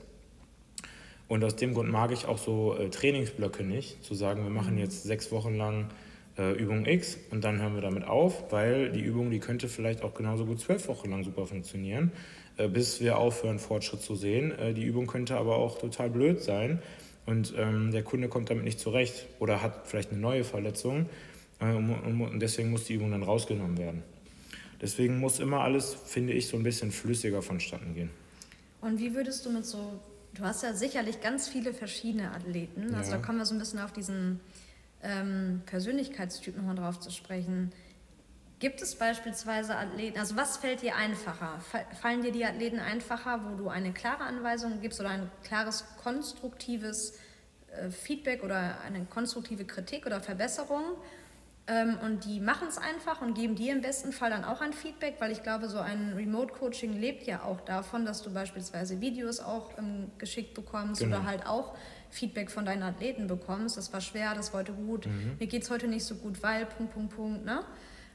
Speaker 1: Und aus dem Grund mag ich auch so äh, Trainingsblöcke nicht, zu sagen, wir machen mhm. jetzt sechs Wochen lang äh, Übung X und dann hören wir damit auf, weil die Übung, die könnte vielleicht auch genauso gut zwölf Wochen lang super funktionieren, äh, bis wir aufhören, Fortschritt zu sehen. Äh, die Übung könnte aber auch total blöd sein und ähm, der Kunde kommt damit nicht zurecht oder hat vielleicht eine neue Verletzung äh, und, und deswegen muss die Übung dann rausgenommen werden. Deswegen muss immer alles, finde ich, so ein bisschen flüssiger vonstatten gehen.
Speaker 2: Und wie würdest du mit so, du hast ja sicherlich ganz viele verschiedene Athleten, also ja. da kommen wir so ein bisschen auf diesen ähm, Persönlichkeitstyp nochmal drauf zu sprechen. Gibt es beispielsweise Athleten, also was fällt dir einfacher? Fallen dir die Athleten einfacher, wo du eine klare Anweisung gibst oder ein klares konstruktives äh, Feedback oder eine konstruktive Kritik oder Verbesserung? Ähm, und die machen es einfach und geben dir im besten Fall dann auch ein Feedback, weil ich glaube, so ein Remote-Coaching lebt ja auch davon, dass du beispielsweise Videos auch ähm, geschickt bekommst genau. oder halt auch Feedback von deinen Athleten bekommst. Das war schwer, das war heute gut, mhm. mir geht es heute nicht so gut, weil, Punkt, Punkt, Punkt. Ne?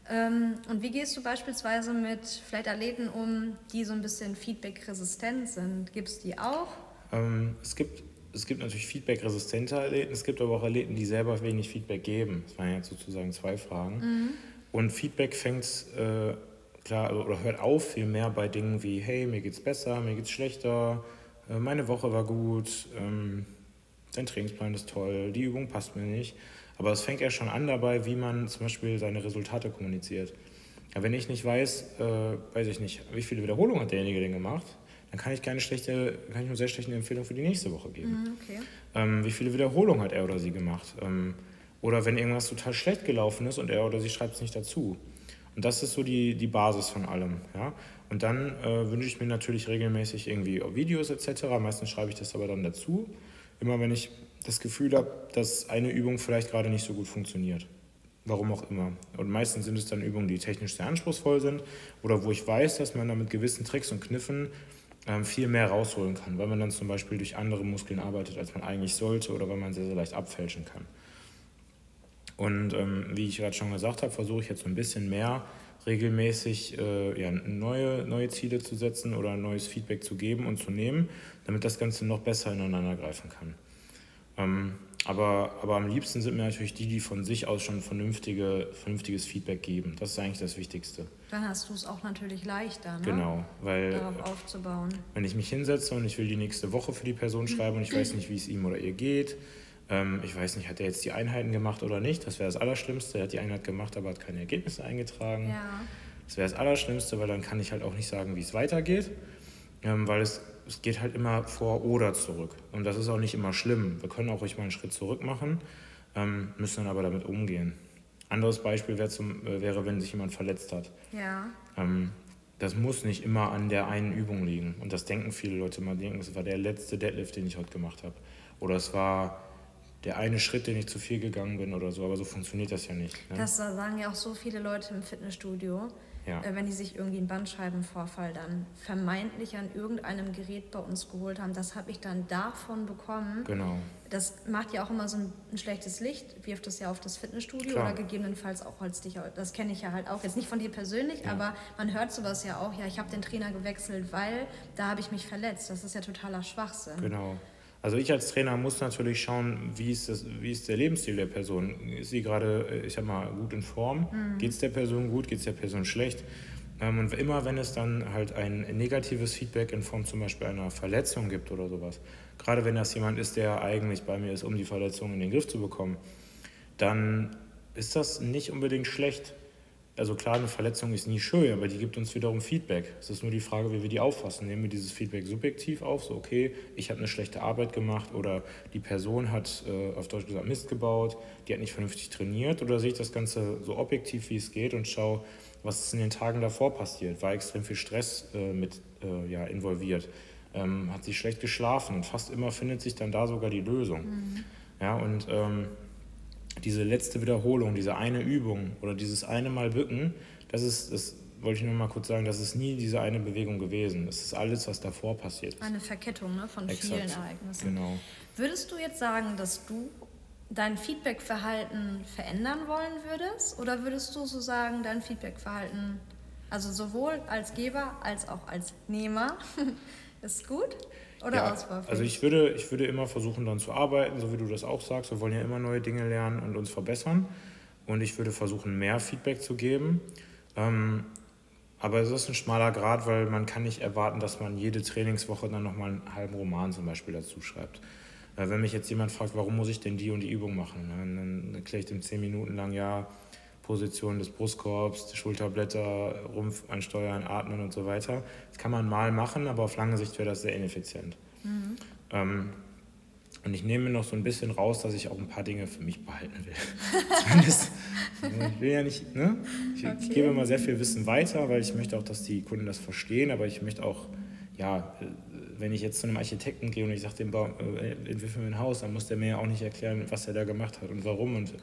Speaker 2: Ähm, und wie gehst du beispielsweise mit vielleicht Athleten um, die so ein bisschen feedback-resistent sind? Gibt es die auch?
Speaker 1: Ähm, es, gibt, es gibt natürlich feedback-resistente Athleten, es gibt aber auch Athleten, die selber wenig Feedback geben. Das waren jetzt sozusagen zwei Fragen. Mhm. Und Feedback fängt äh, klar oder hört auf viel mehr bei Dingen wie, hey, mir geht's besser, mir geht's schlechter, äh, meine Woche war gut, ähm, dein Trainingsplan ist toll, die Übung passt mir nicht. Aber es fängt ja schon an dabei, wie man zum Beispiel seine Resultate kommuniziert. Ja, wenn ich nicht weiß, äh, weiß ich nicht, wie viele Wiederholungen hat derjenige denn gemacht, dann kann ich keine schlechte, kann ich nur sehr schlechte Empfehlung für die nächste Woche geben. Mhm, okay. Ähm, wie viele Wiederholungen hat er oder sie gemacht? Ähm, oder wenn irgendwas total schlecht gelaufen ist und er oder sie schreibt es nicht dazu. Und das ist so die, die Basis von allem. Ja? Und dann äh, wünsche ich mir natürlich regelmäßig irgendwie Videos etc. Meistens schreibe ich das aber dann dazu immer wenn ich das Gefühl habe, dass eine Übung vielleicht gerade nicht so gut funktioniert. Warum auch immer. Und meistens sind es dann Übungen, die technisch sehr anspruchsvoll sind oder wo ich weiß, dass man da mit gewissen Tricks und Kniffen ähm, viel mehr rausholen kann, weil man dann zum Beispiel durch andere Muskeln arbeitet, als man eigentlich sollte oder weil man sehr, sehr leicht abfälschen kann. Und ähm, wie ich gerade schon gesagt habe, versuche ich jetzt so ein bisschen mehr regelmäßig äh, ja, neue, neue Ziele zu setzen oder neues Feedback zu geben und zu nehmen, damit das Ganze noch besser ineinander greifen kann. Ähm, aber, aber am liebsten sind mir natürlich die, die von sich aus schon vernünftige, vernünftiges Feedback geben. Das ist eigentlich das Wichtigste.
Speaker 2: Dann hast du es auch natürlich leichter, ne?
Speaker 1: Genau, weil
Speaker 2: darauf aufzubauen.
Speaker 1: Wenn ich mich hinsetze und ich will die nächste Woche für die Person schreiben und ich weiß nicht, wie es ihm oder ihr geht, ähm, ich weiß nicht, hat er jetzt die Einheiten gemacht oder nicht? Das wäre das Allerschlimmste. Er hat die Einheit gemacht, aber hat keine Ergebnisse eingetragen. Ja. Das wäre das Allerschlimmste, weil dann kann ich halt auch nicht sagen, wie es weitergeht. Ähm, weil es, es geht halt immer vor oder zurück. Und das ist auch nicht immer schlimm. Wir können auch ruhig mal einen Schritt zurück machen, ähm, müssen dann aber damit umgehen. Anderes Beispiel wär zum, äh, wäre, wenn sich jemand verletzt hat. Ja. Ähm, das muss nicht immer an der einen Übung liegen. Und das denken viele Leute mal, denken, es war der letzte Deadlift, den ich heute gemacht habe. Oder es war der eine Schritt, den ich zu viel gegangen bin oder so, aber so funktioniert das ja nicht.
Speaker 2: Ne? Das sagen ja auch so viele Leute im Fitnessstudio, ja. äh, wenn die sich irgendwie einen Bandscheibenvorfall dann vermeintlich an irgendeinem Gerät bei uns geholt haben, das habe ich dann davon bekommen. Genau. Das macht ja auch immer so ein, ein schlechtes Licht, wirft das ja auf das Fitnessstudio Klar. oder gegebenenfalls auch als dich, das kenne ich ja halt auch, jetzt nicht von dir persönlich, ja. aber man hört sowas ja auch, ja, ich habe den Trainer gewechselt, weil da habe ich mich verletzt. Das ist ja totaler Schwachsinn.
Speaker 1: Genau. Also ich als Trainer muss natürlich schauen, wie ist, das, wie ist der Lebensstil der Person. Ist sie gerade, äh, ich sag mal, gut in Form? Mhm. Geht es der Person gut? Geht es der Person schlecht? Ähm, und immer wenn es dann halt ein negatives Feedback in Form zum Beispiel einer Verletzung gibt oder sowas, gerade wenn das jemand ist, der eigentlich bei mir ist, um die Verletzung in den Griff zu bekommen, dann ist das nicht unbedingt schlecht. Also klar, eine Verletzung ist nie schön, aber die gibt uns wiederum Feedback. Es ist nur die Frage, wie wir die auffassen. Nehmen wir dieses Feedback subjektiv auf, so okay, ich habe eine schlechte Arbeit gemacht oder die Person hat äh, auf Deutsch gesagt Mist gebaut, die hat nicht vernünftig trainiert oder sehe ich das Ganze so objektiv, wie es geht und schaue, was ist in den Tagen davor passiert. War extrem viel Stress äh, mit äh, ja, involviert, ähm, hat sie schlecht geschlafen und fast immer findet sich dann da sogar die Lösung. Mhm. Ja, und ähm, diese letzte Wiederholung, diese eine Übung oder dieses eine Mal bücken, das ist, das wollte ich nur mal kurz sagen, das ist nie diese eine Bewegung gewesen. Das ist alles, was davor passiert ist.
Speaker 2: Eine Verkettung ne, von Exakt. vielen Ereignissen. Genau. Würdest du jetzt sagen, dass du dein Feedbackverhalten verändern wollen würdest? Oder würdest du so sagen, dein Feedbackverhalten, also sowohl als Geber als auch als Nehmer, [LAUGHS] ist gut? Oder
Speaker 1: ja, Also ich würde, ich würde immer versuchen, dann zu arbeiten, so wie du das auch sagst. Wir wollen ja immer neue Dinge lernen und uns verbessern. Und ich würde versuchen, mehr Feedback zu geben. Ähm, aber es ist ein schmaler Grad, weil man kann nicht erwarten, dass man jede Trainingswoche dann nochmal einen halben Roman zum Beispiel dazu schreibt. Äh, wenn mich jetzt jemand fragt, warum muss ich denn die und die Übung machen, dann erkläre ich dem zehn Minuten lang, ja, Position des Brustkorbs, Schulterblätter, Rumpf ansteuern, atmen und so weiter. Das kann man mal machen, aber auf lange Sicht wäre das sehr ineffizient. Mhm. Ähm, und ich nehme noch so ein bisschen raus, dass ich auch ein paar Dinge für mich behalten will. [LAUGHS] Zumindest, ich will ja nicht, ne? Ich, okay. ich, gebe immer sehr viel Wissen weiter, weil ich möchte auch, dass die Kunden das verstehen, aber ich möchte auch, ja, wenn ich jetzt zu einem Architekten gehe und ich sage dem äh, entwickeln wir ein Haus, dann muss der mir ja auch nicht erklären, was er da gemacht hat und warum. Und?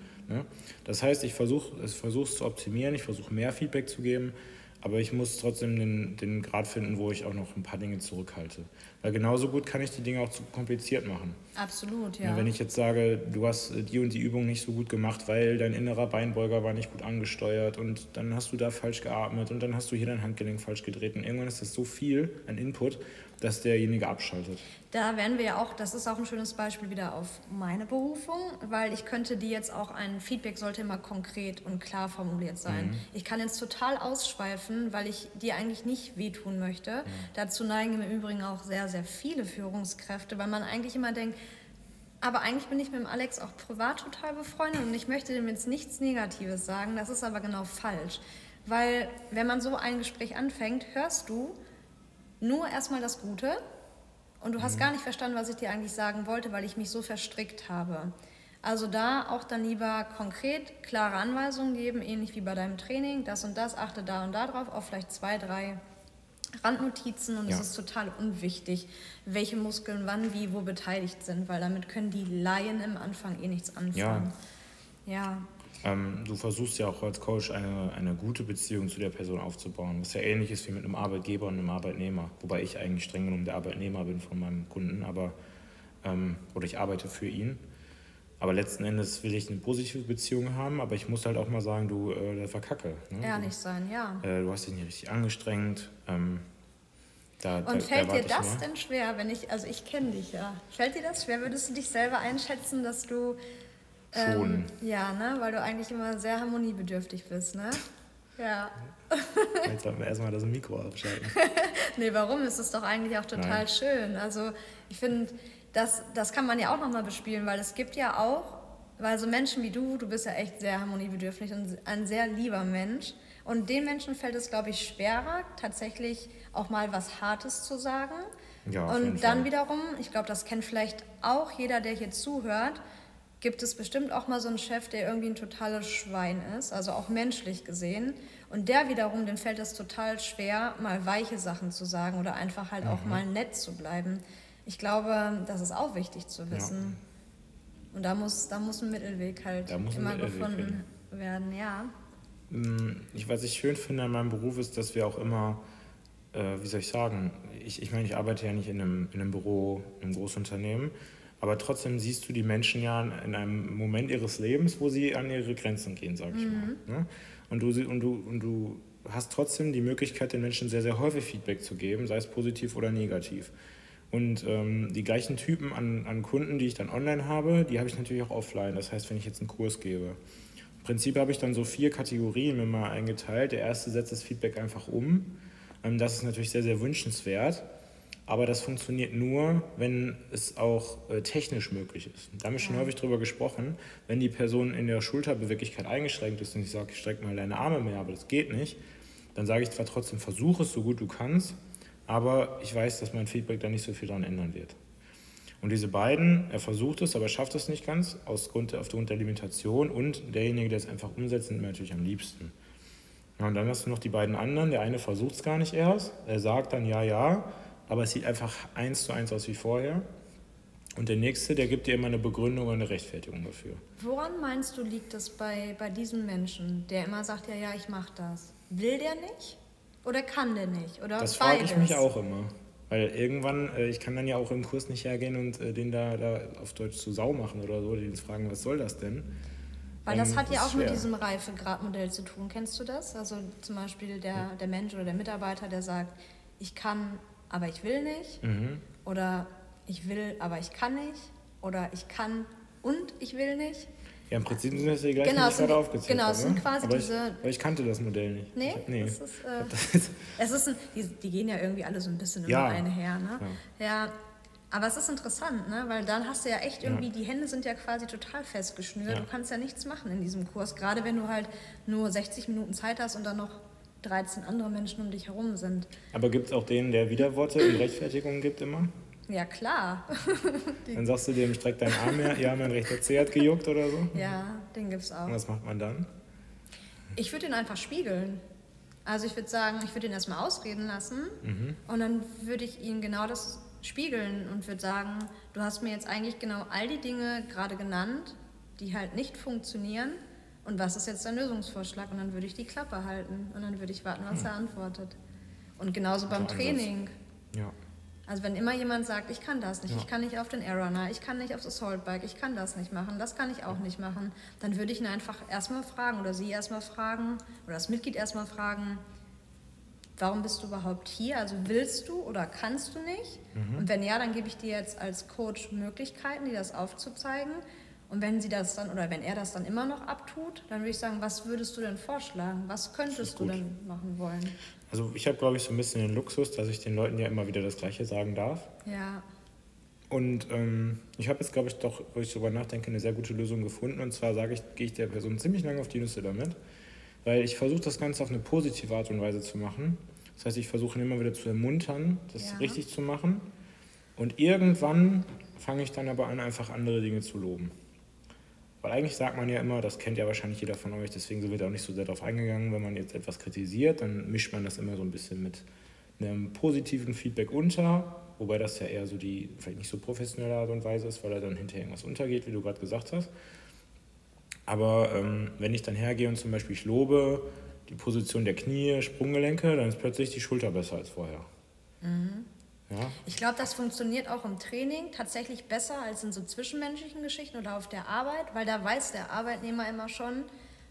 Speaker 1: Das heißt, ich versuche es zu optimieren, ich versuche mehr Feedback zu geben, aber ich muss trotzdem den, den Grad finden, wo ich auch noch ein paar Dinge zurückhalte. Weil genauso gut kann ich die Dinge auch zu kompliziert machen.
Speaker 2: Absolut, ja.
Speaker 1: Wenn ich jetzt sage, du hast die und die Übung nicht so gut gemacht, weil dein innerer Beinbeuger war nicht gut angesteuert und dann hast du da falsch geatmet und dann hast du hier dein Handgelenk falsch gedreht und irgendwann ist das so viel an Input, dass derjenige abschaltet.
Speaker 2: Da werden wir ja auch, das ist auch ein schönes Beispiel wieder auf meine Berufung, weil ich könnte die jetzt auch, ein Feedback sollte immer konkret und klar formuliert sein. Mhm. Ich kann jetzt total ausschweifen, weil ich dir eigentlich nicht wehtun möchte. Mhm. Dazu neigen im Übrigen auch sehr, sehr viele Führungskräfte, weil man eigentlich immer denkt, aber eigentlich bin ich mit dem Alex auch privat total befreundet und ich möchte dem jetzt nichts Negatives sagen. Das ist aber genau falsch. Weil wenn man so ein Gespräch anfängt, hörst du, nur erstmal das Gute und du hast mhm. gar nicht verstanden, was ich dir eigentlich sagen wollte, weil ich mich so verstrickt habe. Also da auch dann lieber konkret klare Anweisungen geben, ähnlich wie bei deinem Training, das und das, achte da und da drauf, auf vielleicht zwei, drei Randnotizen und ja. es ist total unwichtig, welche Muskeln wann, wie, wo beteiligt sind, weil damit können die Laien im Anfang eh nichts anfangen. Ja. ja.
Speaker 1: Ähm, du versuchst ja auch als Coach eine, eine gute Beziehung zu der Person aufzubauen, was ja ähnlich ist wie mit einem Arbeitgeber und einem Arbeitnehmer. Wobei ich eigentlich streng genommen der Arbeitnehmer bin von meinem Kunden, aber ähm, oder ich arbeite für ihn. Aber letzten Endes will ich eine positive Beziehung haben, aber ich muss halt auch mal sagen, du, äh, das war Kacke.
Speaker 2: Ne? Ehrlich sein, ja.
Speaker 1: Äh, du hast dich nicht richtig angestrengt. Ähm,
Speaker 2: da, Und da, fällt da dir das mal. denn schwer, wenn ich, also ich kenne dich ja, fällt dir das schwer? Würdest du dich selber einschätzen, dass du Schon. Ähm, ja, ne? Weil du eigentlich immer sehr harmoniebedürftig bist, ne? [LAUGHS] Ja.
Speaker 1: Jetzt sollten wir erstmal das Mikro abschalten. [LAUGHS]
Speaker 2: nee, warum? Es ist doch eigentlich auch total Nein. schön. Also ich finde, das, das kann man ja auch nochmal bespielen, weil es gibt ja auch, weil so Menschen wie du, du bist ja echt sehr harmoniebedürftig und ein sehr lieber Mensch. Und den Menschen fällt es, glaube ich, schwerer, tatsächlich auch mal was Hartes zu sagen. Ja, und dann Fall. wiederum, ich glaube, das kennt vielleicht auch jeder, der hier zuhört, gibt es bestimmt auch mal so einen Chef, der irgendwie ein totales Schwein ist, also auch menschlich gesehen. Und der wiederum, dem fällt es total schwer, mal weiche Sachen zu sagen oder einfach halt mhm. auch mal nett zu bleiben. Ich glaube, das ist auch wichtig zu wissen. Ja. Und da muss, da muss ein Mittelweg halt immer Mittelweg gefunden hin. werden, ja.
Speaker 1: Mm, ich, was ich schön finde an meinem Beruf ist, dass wir auch immer, äh, wie soll ich sagen, ich, ich meine, ich arbeite ja nicht in einem, in einem Büro, in einem Großunternehmen, aber trotzdem siehst du die Menschen ja in einem Moment ihres Lebens, wo sie an ihre Grenzen gehen, sage ich mhm. mal. Ne? Und, du, und, du, und du hast trotzdem die Möglichkeit, den Menschen sehr, sehr häufig Feedback zu geben, sei es positiv oder negativ. Und ähm, die gleichen Typen an, an Kunden, die ich dann online habe, die habe ich natürlich auch offline. Das heißt, wenn ich jetzt einen Kurs gebe. Im Prinzip habe ich dann so vier Kategorien mir mal eingeteilt. Der erste setzt das Feedback einfach um. Ähm, das ist natürlich sehr, sehr wünschenswert. Aber das funktioniert nur, wenn es auch äh, technisch möglich ist. Da haben wir schon ja. häufig drüber gesprochen. Wenn die Person in der Schulterbeweglichkeit eingeschränkt ist und ich sage, streck mal deine Arme mehr, aber das geht nicht, dann sage ich zwar trotzdem, versuche es so gut du kannst, aber ich weiß, dass mein Feedback da nicht so viel daran ändern wird. Und diese beiden, er versucht es, aber er schafft es nicht ganz, aus Grund, aufgrund der Limitation und derjenige, der es einfach umsetzt, sind mir natürlich am liebsten. Und dann hast du noch die beiden anderen. Der eine versucht es gar nicht erst. Er sagt dann ja, ja, aber es sieht einfach eins zu eins aus wie vorher. Und der nächste, der gibt dir immer eine Begründung und eine Rechtfertigung dafür.
Speaker 2: Woran meinst du, liegt das bei, bei diesem Menschen, der immer sagt, ja, ja, ich mache das? Will der nicht? Oder kann der nicht? Oder
Speaker 1: das frage ich mich auch immer. Weil irgendwann, äh, ich kann dann ja auch im Kurs nicht hergehen und äh, den da, da auf Deutsch zu Sau machen oder so, die uns fragen, was soll das denn?
Speaker 2: Weil das ähm, hat ja auch schwer. mit diesem Reifegradmodell zu tun. Kennst du das? Also zum Beispiel der, der Mensch oder der Mitarbeiter, der sagt, ich kann aber ich will nicht. Mhm. Oder ich will, aber ich kann nicht. Oder ich kann und ich will nicht.
Speaker 1: Ja, im Prinzip sind das die gleichen, genau, die ich gerade aufgezählt
Speaker 2: Genau, es sind quasi
Speaker 1: aber
Speaker 2: diese...
Speaker 1: Ich, aber ich kannte das Modell nicht.
Speaker 2: Nee?
Speaker 1: Hab, nee.
Speaker 2: Das ist, äh, [LAUGHS] das es ist ein, die, die, gehen ja irgendwie alle so ein bisschen ja. über eine her. Ne? Ja. ja. Aber es ist interessant, ne? weil dann hast du ja echt irgendwie, ja. die Hände sind ja quasi total festgeschnürt. Du kannst ja nichts machen in diesem Kurs, gerade wenn du halt nur 60 Minuten Zeit hast und dann noch 13 andere Menschen um dich herum sind.
Speaker 1: Aber gibt es auch den, der Widerworte und Rechtfertigungen gibt immer?
Speaker 2: Ja, klar. [LAUGHS]
Speaker 1: dann sagst du dem, streck deinen Arm her, ja, mein rechter Zeh hat gejuckt oder so?
Speaker 2: Ja, den gibt es auch.
Speaker 1: Und was macht man dann?
Speaker 2: Ich würde ihn einfach spiegeln. Also ich würde sagen, ich würde ihn erstmal ausreden lassen mhm. und dann würde ich ihn genau das spiegeln und würde sagen, du hast mir jetzt eigentlich genau all die Dinge gerade genannt, die halt nicht funktionieren und was ist jetzt dein Lösungsvorschlag? Und dann würde ich die Klappe halten und dann würde ich warten, was hm. er antwortet. Und genauso beim Training. Ja. Also wenn immer jemand sagt, ich kann das nicht, ja. ich kann nicht auf den Airrunner, ich kann nicht aufs Assault Bike, ich kann das nicht machen, das kann ich auch nicht machen, dann würde ich ihn einfach erstmal fragen oder sie erstmal fragen oder das Mitglied erstmal fragen, warum bist du überhaupt hier? Also willst du oder kannst du nicht? Mhm. Und wenn ja, dann gebe ich dir jetzt als Coach Möglichkeiten, dir das aufzuzeigen. Und wenn sie das dann oder wenn er das dann immer noch abtut, dann würde ich sagen, was würdest du denn vorschlagen? Was könntest du denn machen wollen?
Speaker 1: Also ich habe, glaube ich, so ein bisschen den Luxus, dass ich den Leuten ja immer wieder das Gleiche sagen darf.
Speaker 2: Ja.
Speaker 1: Und ähm, ich habe jetzt, glaube ich, doch, wo ich darüber nachdenke, eine sehr gute Lösung gefunden. Und zwar sage ich, gehe ich der Person ziemlich lange auf die Nüsse damit, weil ich versuche das Ganze auf eine positive Art und Weise zu machen. Das heißt, ich versuche ihn immer wieder zu ermuntern, das ja. richtig zu machen. Und irgendwann fange ich dann aber an, einfach andere Dinge zu loben. Weil eigentlich sagt man ja immer, das kennt ja wahrscheinlich jeder von euch, deswegen wird auch nicht so sehr darauf eingegangen, wenn man jetzt etwas kritisiert, dann mischt man das immer so ein bisschen mit einem positiven Feedback unter, wobei das ja eher so die vielleicht nicht so professionelle Art und Weise ist, weil da dann hinterher irgendwas untergeht, wie du gerade gesagt hast. Aber ähm, wenn ich dann hergehe und zum Beispiel ich lobe die Position der Knie, Sprunggelenke, dann ist plötzlich die Schulter besser als vorher.
Speaker 2: Mhm. Ja. Ich glaube, das funktioniert auch im Training tatsächlich besser als in so zwischenmenschlichen Geschichten oder auf der Arbeit, weil da weiß der Arbeitnehmer immer schon,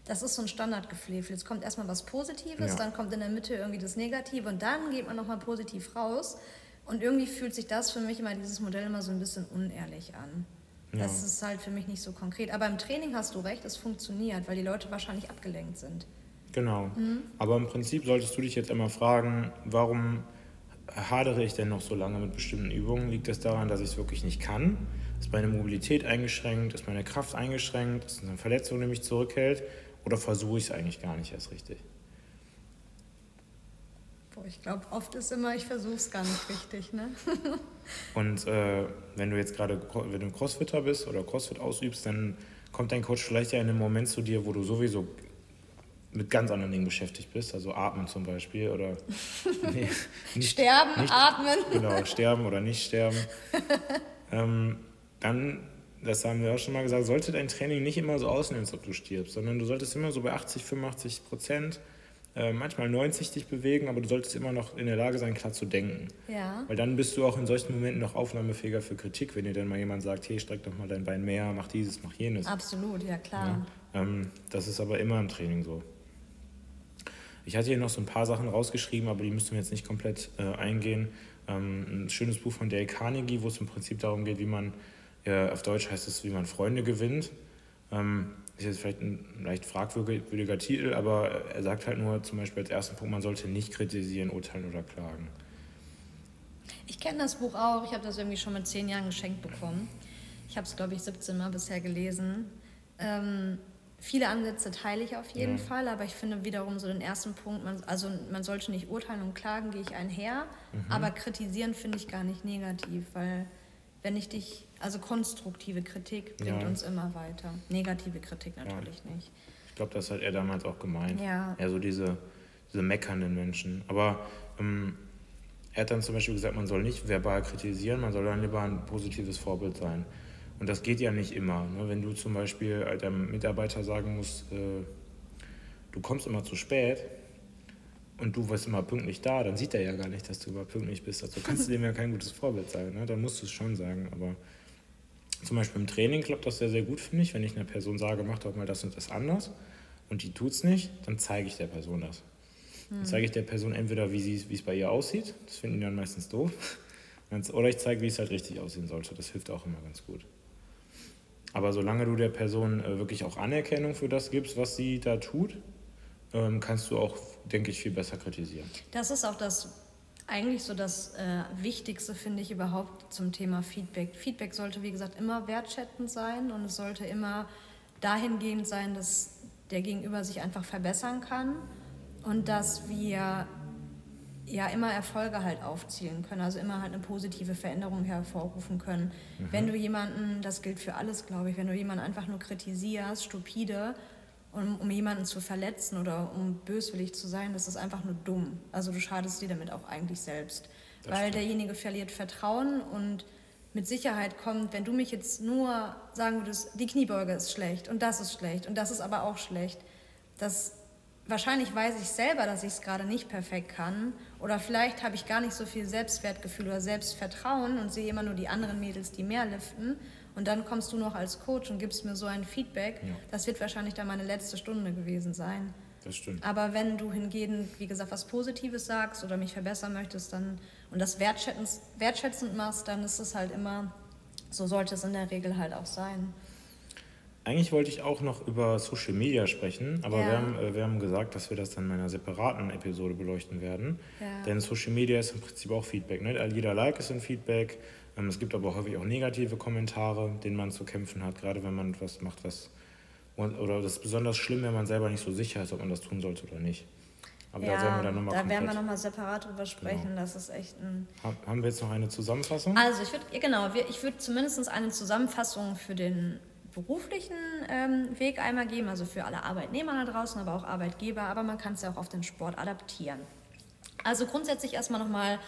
Speaker 2: das ist so ein Standardgeflevel. Jetzt kommt erstmal was Positives, ja. dann kommt in der Mitte irgendwie das Negative und dann geht man nochmal positiv raus. Und irgendwie fühlt sich das für mich immer, dieses Modell immer so ein bisschen unehrlich an. Ja. Das ist halt für mich nicht so konkret. Aber im Training hast du recht, es funktioniert, weil die Leute wahrscheinlich abgelenkt sind.
Speaker 1: Genau. Mhm. Aber im Prinzip solltest du dich jetzt immer fragen, warum hadere ich denn noch so lange mit bestimmten Übungen? Liegt das daran, dass ich es wirklich nicht kann? Ist meine Mobilität eingeschränkt? Ist meine Kraft eingeschränkt? Ist eine Verletzung, die mich zurückhält? Oder versuche ich es eigentlich gar nicht erst richtig?
Speaker 2: Boah, ich glaube, oft ist immer, ich versuche es gar nicht richtig. Ne? [LAUGHS]
Speaker 1: Und äh, wenn du jetzt gerade, wenn du Crossfitter bist oder Crossfit ausübst, dann kommt dein Coach vielleicht ja in einem Moment zu dir, wo du sowieso mit ganz anderen Dingen beschäftigt bist, also atmen zum Beispiel oder [LAUGHS]
Speaker 2: nee, nicht, sterben, nicht, atmen.
Speaker 1: Genau, sterben oder nicht sterben. [LAUGHS] ähm, dann, das haben wir auch schon mal gesagt, sollte dein Training nicht immer so aussehen, als ob du stirbst, sondern du solltest immer so bei 80, 85 Prozent, äh, manchmal 90 dich bewegen, aber du solltest immer noch in der Lage sein, klar zu denken.
Speaker 2: Ja.
Speaker 1: Weil dann bist du auch in solchen Momenten noch aufnahmefähiger für Kritik, wenn dir dann mal jemand sagt, hey, streck doch mal dein Bein mehr, mach dieses, mach jenes.
Speaker 2: Absolut, ja klar.
Speaker 1: Ja, ähm, das ist aber immer im Training so. Ich hatte hier noch so ein paar Sachen rausgeschrieben, aber die müssen wir jetzt nicht komplett äh, eingehen. Ähm, ein schönes Buch von Dale Carnegie, wo es im Prinzip darum geht, wie man, äh, auf Deutsch heißt es, wie man Freunde gewinnt. Ähm, ist jetzt vielleicht ein leicht fragwürdiger Titel, aber er sagt halt nur zum Beispiel als ersten Punkt, man sollte nicht kritisieren, urteilen oder klagen.
Speaker 2: Ich kenne das Buch auch, ich habe das irgendwie schon mit zehn Jahren geschenkt bekommen. Ich habe es, glaube ich, 17 Mal bisher gelesen. Ähm, viele Ansätze teile ich auf jeden ja. Fall, aber ich finde wiederum so den ersten Punkt, man, also man sollte nicht urteilen und klagen, gehe ich einher, mhm. aber kritisieren finde ich gar nicht negativ, weil wenn ich dich, also konstruktive Kritik bringt ja. uns immer weiter. Negative Kritik natürlich ja. nicht.
Speaker 1: Ich glaube, das hat er damals auch gemeint. Ja. Ja, so diese, diese meckernden Menschen. Aber ähm, er hat dann zum Beispiel gesagt, man soll nicht verbal kritisieren, man soll dann lieber ein positives Vorbild sein. Und das geht ja nicht immer. Ne? Wenn du zum Beispiel einem Mitarbeiter sagen musst, äh, du kommst immer zu spät und du bist immer pünktlich da, dann sieht er ja gar nicht, dass du immer pünktlich bist. Also kannst du [LAUGHS] dem ja kein gutes Vorbild sein. Ne? Dann musst du es schon sagen. Aber zum Beispiel im Training klappt das sehr, sehr gut für mich. Wenn ich einer Person sage, mach doch mal das und das anders und die tut es nicht, dann zeige ich der Person das. Dann hm. zeige ich der Person entweder, wie es bei ihr aussieht, das finden die dann meistens doof, [LAUGHS] oder ich zeige, wie es halt richtig aussehen sollte. Das hilft auch immer ganz gut. Aber solange du der Person äh, wirklich auch Anerkennung für das gibst, was sie da tut, ähm, kannst du auch, denke ich, viel besser kritisieren.
Speaker 2: Das ist auch das eigentlich so das äh, Wichtigste, finde ich, überhaupt zum Thema Feedback. Feedback sollte, wie gesagt, immer wertschätzend sein und es sollte immer dahingehend sein, dass der Gegenüber sich einfach verbessern kann und dass wir ja immer Erfolge halt aufzielen können, also immer halt eine positive Veränderung hervorrufen können. Mhm. Wenn du jemanden, das gilt für alles, glaube ich, wenn du jemanden einfach nur kritisierst, stupide, um, um jemanden zu verletzen oder um böswillig zu sein, das ist einfach nur dumm. Also du schadest dir damit auch eigentlich selbst, das weil stimmt. derjenige verliert Vertrauen und mit Sicherheit kommt, wenn du mich jetzt nur sagen würdest, die Kniebeuge ist schlecht und das ist schlecht und das ist aber auch schlecht, das wahrscheinlich weiß ich selber, dass ich es gerade nicht perfekt kann. Oder vielleicht habe ich gar nicht so viel Selbstwertgefühl oder Selbstvertrauen und sehe immer nur die anderen Mädels, die mehr liften. Und dann kommst du noch als Coach und gibst mir so ein Feedback. Ja. Das wird wahrscheinlich dann meine letzte Stunde gewesen sein.
Speaker 1: Das stimmt.
Speaker 2: Aber wenn du hingegen, wie gesagt, was Positives sagst oder mich verbessern möchtest dann und das wertschätzend, wertschätzend machst, dann ist es halt immer, so sollte es in der Regel halt auch sein.
Speaker 1: Eigentlich wollte ich auch noch über Social Media sprechen, aber ja. wir, haben, äh, wir haben gesagt, dass wir das dann in einer separaten Episode beleuchten werden. Ja. Denn Social Media ist im Prinzip auch Feedback. Ne? Jeder Like ist ein Feedback. Ähm, es gibt aber häufig auch negative Kommentare, denen man zu kämpfen hat, gerade wenn man etwas macht, was. Oder das ist besonders schlimm, wenn man selber nicht so sicher ist, ob man das tun sollte oder nicht.
Speaker 2: Aber ja, da werden wir dann nochmal Da werden wir nochmal separat drüber sprechen. Genau. Das ist echt ein.
Speaker 1: Haben wir jetzt noch eine Zusammenfassung?
Speaker 2: Also ich würde, genau, ich würde zumindest eine Zusammenfassung für den beruflichen ähm, Weg einmal geben, also für alle Arbeitnehmer da draußen, aber auch Arbeitgeber, aber man kann es ja auch auf den Sport adaptieren. Also grundsätzlich erstmal nochmal,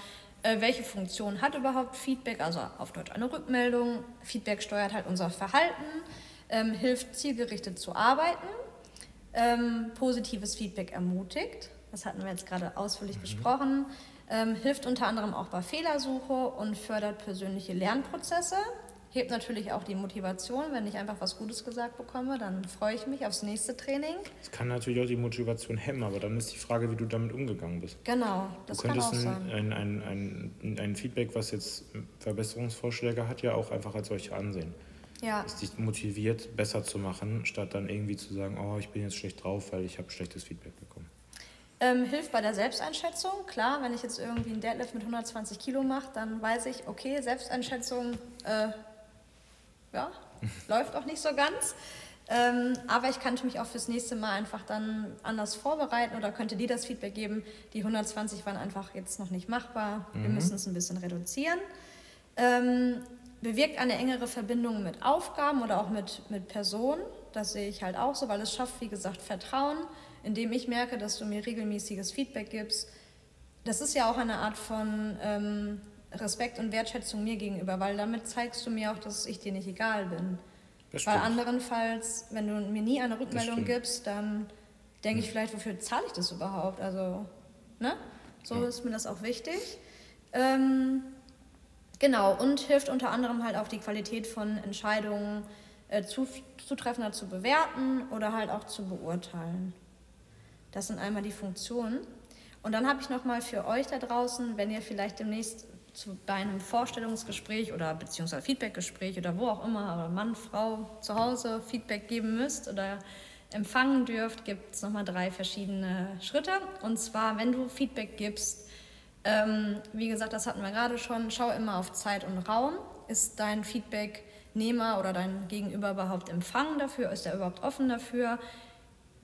Speaker 2: äh, welche Funktion hat überhaupt Feedback, also auf Deutsch eine Rückmeldung. Feedback steuert halt unser Verhalten, ähm, hilft zielgerichtet zu arbeiten, ähm, positives Feedback ermutigt, das hatten wir jetzt gerade ausführlich mhm. besprochen, ähm, hilft unter anderem auch bei Fehlersuche und fördert persönliche Lernprozesse hebt natürlich auch die Motivation. Wenn ich einfach was Gutes gesagt bekomme, dann freue ich mich aufs nächste Training.
Speaker 1: Es kann natürlich auch die Motivation hemmen, aber dann ist die Frage, wie du damit umgegangen bist.
Speaker 2: Genau, das
Speaker 1: du könntest kann auch sein. Ein, ein, ein, ein Feedback, was jetzt Verbesserungsvorschläge hat, ja auch einfach als solche ansehen. Ja. Es dich motiviert, besser zu machen, statt dann irgendwie zu sagen, oh, ich bin jetzt schlecht drauf, weil ich habe schlechtes Feedback bekommen.
Speaker 2: Ähm, hilft bei der Selbsteinschätzung. Klar, wenn ich jetzt irgendwie einen Deadlift mit 120 Kilo mache, dann weiß ich, okay, Selbsteinschätzung äh, ja, läuft auch nicht so ganz. Ähm, aber ich könnte mich auch fürs nächste Mal einfach dann anders vorbereiten oder könnte dir das Feedback geben, die 120 waren einfach jetzt noch nicht machbar, mhm. wir müssen es ein bisschen reduzieren. Ähm, bewirkt eine engere Verbindung mit Aufgaben oder auch mit, mit Personen, das sehe ich halt auch so, weil es schafft, wie gesagt, Vertrauen, indem ich merke, dass du mir regelmäßiges Feedback gibst. Das ist ja auch eine Art von ähm, Respekt und Wertschätzung mir gegenüber, weil damit zeigst du mir auch, dass ich dir nicht egal bin. Das weil anderenfalls, wenn du mir nie eine Rückmeldung gibst, dann denke ich hm. vielleicht, wofür zahle ich das überhaupt? Also, ne? So ja. ist mir das auch wichtig. Ähm, genau, und hilft unter anderem halt auch die Qualität von Entscheidungen äh, zu, zutreffender zu bewerten oder halt auch zu beurteilen. Das sind einmal die Funktionen. Und dann habe ich nochmal für euch da draußen, wenn ihr vielleicht demnächst zu, bei einem Vorstellungsgespräch oder beziehungsweise Feedbackgespräch oder wo auch immer, aber Mann, Frau zu Hause Feedback geben müsst oder empfangen dürft, gibt es nochmal drei verschiedene Schritte. Und zwar, wenn du Feedback gibst, ähm, wie gesagt, das hatten wir gerade schon, schau immer auf Zeit und Raum. Ist dein Feedbacknehmer oder dein Gegenüber überhaupt empfangen dafür? Ist er überhaupt offen dafür?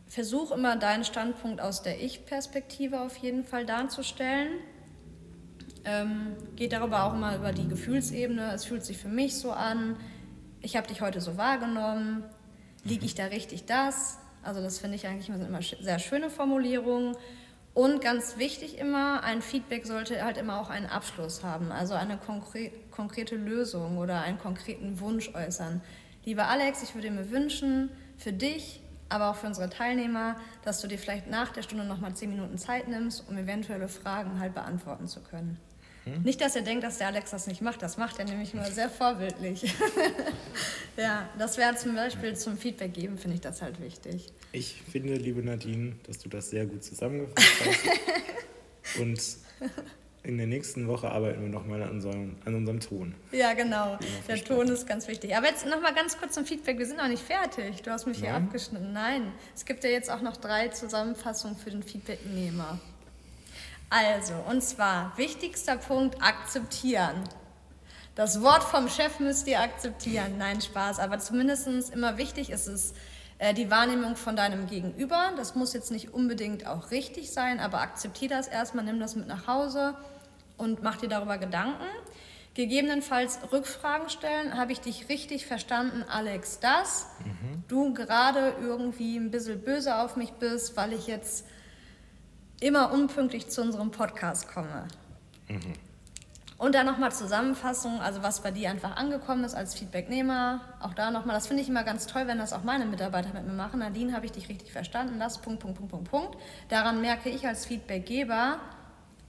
Speaker 2: Versuch immer deinen Standpunkt aus der Ich-Perspektive auf jeden Fall darzustellen ähm, geht darüber auch immer über die Gefühlsebene. Es fühlt sich für mich so an. Ich habe dich heute so wahrgenommen. Liege ich da richtig das? Also das finde ich eigentlich immer sehr schöne Formulierungen. Und ganz wichtig immer, ein Feedback sollte halt immer auch einen Abschluss haben, also eine konkre konkrete Lösung oder einen konkreten Wunsch äußern. Lieber Alex, ich würde mir wünschen, für dich, aber auch für unsere Teilnehmer, dass du dir vielleicht nach der Stunde nochmal zehn Minuten Zeit nimmst, um eventuelle Fragen halt beantworten zu können. Hm? Nicht, dass er denkt, dass der Alex das nicht macht. Das macht er nämlich nur sehr vorbildlich. [LAUGHS] ja, das wäre zum Beispiel zum Feedback geben, finde ich das halt wichtig.
Speaker 1: Ich finde, liebe Nadine, dass du das sehr gut zusammengefasst hast. [LAUGHS] Und in der nächsten Woche arbeiten wir nochmal an, unserem, an unserem Ton.
Speaker 2: Ja, genau. Der Ton ist ganz wichtig. Aber jetzt nochmal ganz kurz zum Feedback. Wir sind noch nicht fertig. Du hast mich Nein. hier abgeschnitten. Nein, es gibt ja jetzt auch noch drei Zusammenfassungen für den Feedbacknehmer. Also, und zwar, wichtigster Punkt, akzeptieren. Das Wort vom Chef müsst ihr akzeptieren. Nein, Spaß. Aber zumindest immer wichtig ist es, äh, die Wahrnehmung von deinem Gegenüber. Das muss jetzt nicht unbedingt auch richtig sein, aber akzeptiere das erstmal, nimm das mit nach Hause und mach dir darüber Gedanken. Gegebenenfalls Rückfragen stellen. Habe ich dich richtig verstanden, Alex, dass mhm. du gerade irgendwie ein bisschen böse auf mich bist, weil ich jetzt immer unpünktlich zu unserem Podcast komme. Mhm. Und dann nochmal Zusammenfassung, also was bei dir einfach angekommen ist als Feedbacknehmer. Auch da nochmal, das finde ich immer ganz toll, wenn das auch meine Mitarbeiter mit mir machen. Nadine, habe ich dich richtig verstanden? Das, Punkt, Punkt, Punkt, Punkt, Punkt. Daran merke ich als Feedbackgeber,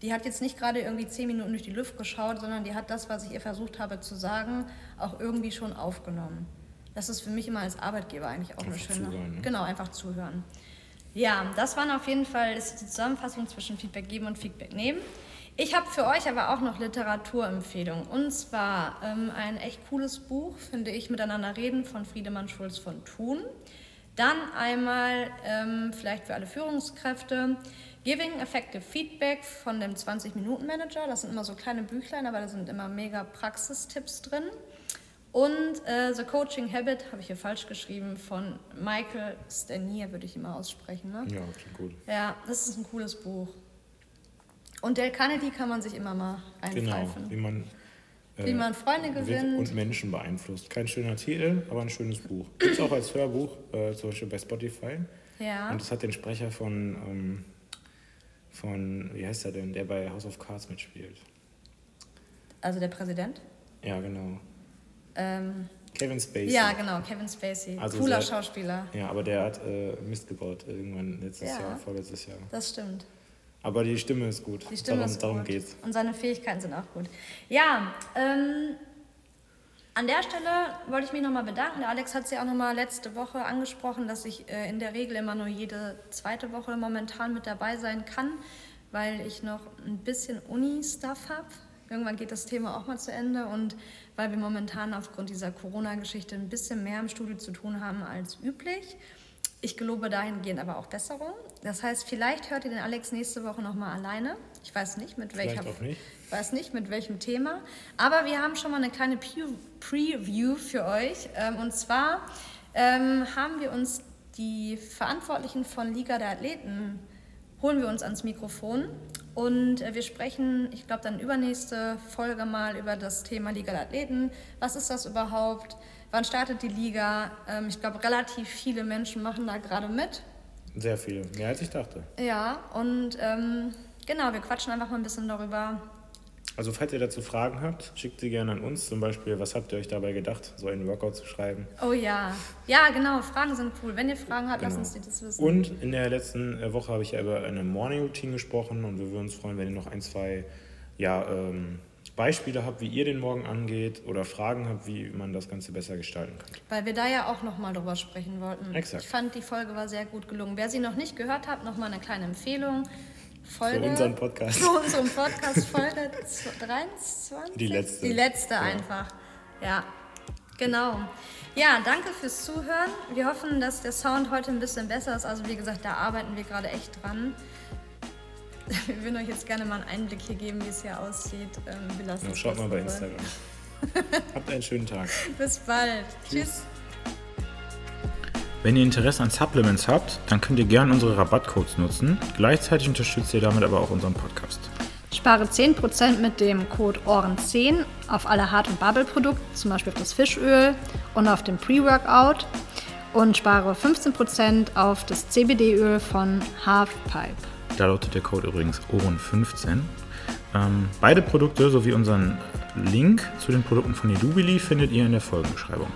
Speaker 2: die hat jetzt nicht gerade irgendwie zehn Minuten durch die Luft geschaut, sondern die hat das, was ich ihr versucht habe zu sagen, auch irgendwie schon aufgenommen. Das ist für mich immer als Arbeitgeber eigentlich auch einfach eine schöne. Zuhören, ne? Genau, einfach zuhören. Ja, das waren auf jeden Fall ist die Zusammenfassung zwischen Feedback geben und Feedback nehmen. Ich habe für euch aber auch noch Literaturempfehlungen. Und zwar ähm, ein echt cooles Buch, finde ich, Miteinander reden von Friedemann Schulz von Thun. Dann einmal ähm, vielleicht für alle Führungskräfte Giving Effective Feedback von dem 20-Minuten-Manager. Das sind immer so kleine Büchlein, aber da sind immer mega Praxistipps drin. Und äh, The Coaching Habit, habe ich hier falsch geschrieben, von Michael Stanier, würde ich immer aussprechen. Ne?
Speaker 1: Ja, klingt gut.
Speaker 2: Ja, das ist ein cooles Buch. Und Dale Carnegie kann man sich immer mal einpfeifen.
Speaker 1: Genau, wie man,
Speaker 2: äh, wie man Freunde gewinnt.
Speaker 1: Und Menschen beeinflusst. Kein schöner Titel, aber ein schönes Buch. Gibt es auch als Hörbuch, äh, zum Beispiel bei Spotify.
Speaker 2: Ja.
Speaker 1: Und es hat den Sprecher von, ähm, von, wie heißt er denn, der bei House of Cards mitspielt.
Speaker 2: Also der Präsident?
Speaker 1: Ja, genau.
Speaker 2: Ähm,
Speaker 1: Kevin Spacey.
Speaker 2: Ja, genau, Kevin Spacey. Also Cooler sehr, Schauspieler.
Speaker 1: Ja, aber der hat äh, Mist gebaut irgendwann letztes ja, Jahr, vorletztes Jahr.
Speaker 2: Das stimmt.
Speaker 1: Aber die Stimme ist gut.
Speaker 2: Die Stimme
Speaker 1: darum,
Speaker 2: ist
Speaker 1: darum
Speaker 2: gut.
Speaker 1: geht's.
Speaker 2: Und seine Fähigkeiten sind auch gut. Ja, ähm, an der Stelle wollte ich mich nochmal bedanken. Der Alex hat es ja auch nochmal letzte Woche angesprochen, dass ich äh, in der Regel immer nur jede zweite Woche momentan mit dabei sein kann, weil ich noch ein bisschen Uni-Stuff habe. Irgendwann geht das Thema auch mal zu Ende und weil wir momentan aufgrund dieser Corona-Geschichte ein bisschen mehr im Studio zu tun haben als üblich. Ich gelobe dahingehend aber auch Besserung. Das heißt, vielleicht hört ihr den Alex nächste Woche nochmal alleine. Ich weiß nicht, mit welcher,
Speaker 1: nicht.
Speaker 2: Ich weiß nicht, mit welchem Thema. Aber wir haben schon mal eine kleine Preview für euch. Ähm, und zwar ähm, haben wir uns die Verantwortlichen von Liga der Athleten holen wir uns ans Mikrofon und äh, wir sprechen, ich glaube, dann übernächste Folge mal über das Thema Liga der Athleten. Was ist das überhaupt? Wann startet die Liga? Ähm, ich glaube, relativ viele Menschen machen da gerade mit.
Speaker 1: Sehr viele, mehr als ich dachte.
Speaker 2: Ja, und ähm, genau, wir quatschen einfach mal ein bisschen darüber,
Speaker 1: also falls ihr dazu Fragen habt, schickt sie gerne an uns. Zum Beispiel, was habt ihr euch dabei gedacht, so einen Workout zu schreiben?
Speaker 2: Oh ja, ja genau, Fragen sind cool. Wenn ihr Fragen habt, genau. lasst uns das wissen.
Speaker 1: Und in der letzten äh, Woche habe ich ja über eine Morning Routine gesprochen und wir würden uns freuen, wenn ihr noch ein, zwei ja, ähm, Beispiele habt, wie ihr den Morgen angeht oder Fragen habt, wie man das Ganze besser gestalten kann.
Speaker 2: Weil wir da ja auch nochmal drüber sprechen wollten.
Speaker 1: Exakt.
Speaker 2: Ich fand, die Folge war sehr gut gelungen. Wer sie noch nicht gehört hat, nochmal eine kleine Empfehlung Folge.
Speaker 1: Für unseren Podcast.
Speaker 2: Für unseren Podcast Folge 23.
Speaker 1: Die letzte.
Speaker 2: Die letzte ja. einfach. Ja, genau. Ja, danke fürs Zuhören. Wir hoffen, dass der Sound heute ein bisschen besser ist. Also wie gesagt, da arbeiten wir gerade echt dran. [LAUGHS] Wir würden euch jetzt gerne mal einen Einblick hier geben, wie es hier aussieht. Ähm, wir lassen ja,
Speaker 1: schaut mal bei Instagram. [LAUGHS] Habt einen schönen Tag.
Speaker 2: Bis bald. Tschüss. Tschüss.
Speaker 1: Wenn ihr Interesse an Supplements habt, dann könnt ihr gerne unsere Rabattcodes nutzen. Gleichzeitig unterstützt ihr damit aber auch unseren Podcast.
Speaker 2: Spare 10% mit dem Code OHREN10 auf alle Hart- und Bubble-Produkte, zum Beispiel auf das Fischöl und auf den Pre-Workout. Und spare 15% auf das CBD-Öl von Halfpipe.
Speaker 1: Da lautet der Code übrigens OHREN15. Ähm, beide Produkte sowie unseren Link zu den Produkten von Edubili findet ihr in der Folgenbeschreibung.